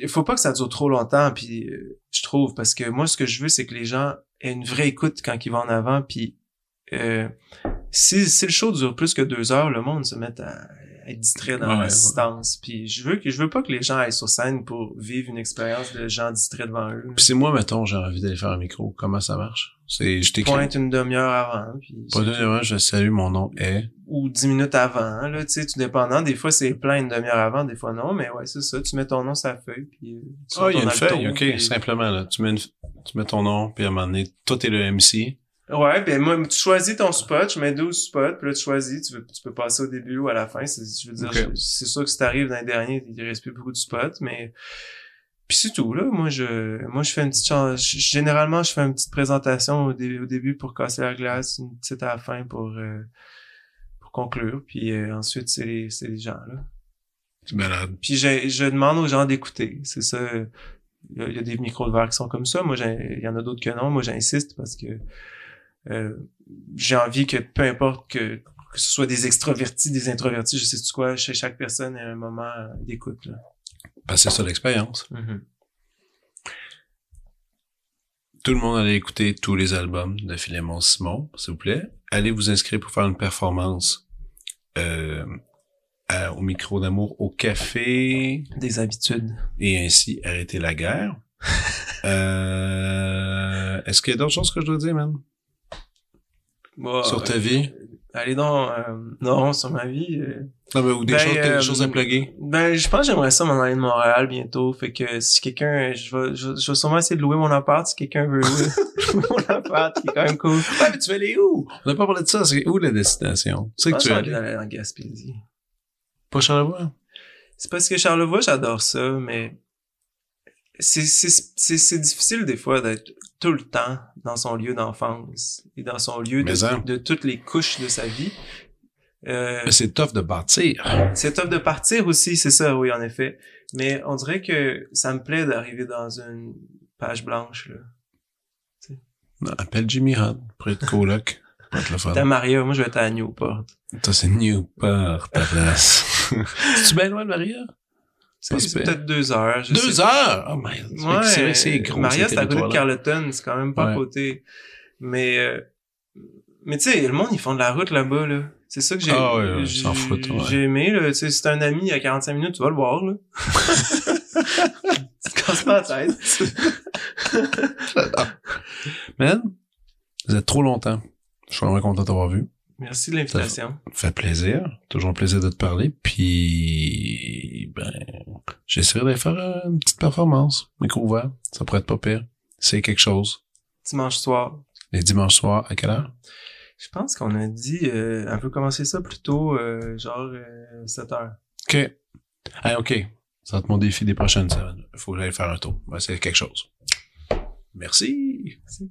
il faut pas que ça dure trop longtemps. Puis euh, je trouve, parce que moi, ce que je veux, c'est que les gens aient une vraie écoute quand ils vont en avant. Puis euh, si, si le show dure plus que deux heures, le monde se met à être distrait dans Ouais, l'assistance. Puis je veux que je veux pas que les gens aillent sur scène pour vivre une expérience de gens distraits devant eux. Puis c'est moi, mettons, j'ai envie d'aller faire un micro. Comment ça marche? C'est, je t'écris. Pointe une demi-heure avant. Puis Pas de numéro, je salue, mon nom est. ou dix minutes avant, là, tu sais, tout dépendant. Des fois, c'est plein une demi-heure avant, des fois non, mais ouais, c'est ça. Tu mets ton nom sur la feuille, puis euh, Ah, il y a une feuille, ok, puis- simplement, là. Tu mets une- tu mets ton nom, puis à un moment donné, toi, t'es le MC. Ouais, ben moi, tu choisis ton spot, je mets 12 spots, puis là, tu choisis, tu, veux, tu peux passer au début ou à la fin. C'est, je veux dire, c'est sûr que si t'arrives dans les derniers, il reste plus beaucoup de spots, mais... Puis c'est tout, là. Moi, je moi je fais une petite chan- je- Généralement, je fais une petite présentation au, dé- au début pour casser la glace, une petite à la fin pour... euh, pour conclure, puis euh, ensuite, c'est les, c'est les gens, là. C'est malade. Puis je, je demande aux gens d'écouter. C'est ça. Il y, a, il y a des micros de verre qui sont comme ça. Moi, il y en a d'autres que non. Moi, j'insiste parce que euh, j'ai envie que peu importe que, que ce soit des extrovertis, des introvertis, je sais tu quoi, chez chaque personne, il y a un moment d'écoute. là. Parce que c'est ça l'expérience. Mhm. Tout le monde allait écouter tous les albums de Philémon Simon, s'il vous plaît. Allez vous inscrire pour faire une performance euh, à- au micro d'amour au café Des habitudes. et ainsi arrêter la guerre. [LAUGHS] euh, Est-ce qu'il y a d'autres choses que je dois dire, man? Bon, Sur ta euh, vie? Allez donc, euh, non, sur ma vie. euh, Non, mais, ou des, Ben, choses, des euh, choses à plugger. Ben, je pense que j'aimerais ça m'en aller de Montréal bientôt. Fait que si quelqu'un, je vais, je, je vais sûrement essayer de louer mon appart si quelqu'un veut louer, [LAUGHS] mon appart, qui est quand même cool. Ouais, mais tu vas aller où? On n'a pas parlé de ça. C'est où la destination? Je que tu envie aller. d'aller en Gaspésie. Pas Charlevoix? C'est parce que Charlevoix, j'adore ça, mais c'est, c'est, difficile des fois d'être tout le temps dans son lieu d'enfance et dans son lieu Mais hein. de, de toutes les couches de sa vie. Euh, c'est tough de bâtir. c'est top de partir aussi, c'est ça, oui, en effet. Mais on dirait que ça me plaît d'arriver dans une page blanche, là. Non, appelle Jimmy Hunt pour être coloc. [LAUGHS] Fun. T'as Maria, moi je vais être à Newport. Toi, c'est Newport, ta place. [LAUGHS] [LAUGHS] C'est-tu bien loin de Maria? C'est peut-être deux heures. Deux sais heures! Oh, man. Ouais, c'est c'est gros. Maria, ces c'est à côté de. Carleton, c'est quand même pas à côté. Mais, euh, mais tu sais, le monde, ils font de la route là-bas, là. C'est ça que j'ai, Ah ouais, j'ai- aimé, là. Tu sais, si t'as un ami à 45 minutes, tu vas le voir, là. [LAUGHS] tu te casses pas la tête. Man, vous êtes trop longtemps. Je suis vraiment content d'avoir vu. Merci de l'invitation. Ça fait plaisir. Toujours un plaisir de te parler. Puis, ben, j'essaierai de faire une petite performance. Micro ouvert. Ça pourrait être pas pire. C'est quelque chose. Dimanche soir. Les dimanches soirs, à quelle heure? Je pense qu'on a dit, euh, on peut commencer ça plus tôt, euh, genre euh, 7 heures. OK. OK. Ça va être mon défi des prochaines semaines. Il faut que j'aille faire un tour. On va essayer quelque chose. Merci. Merci.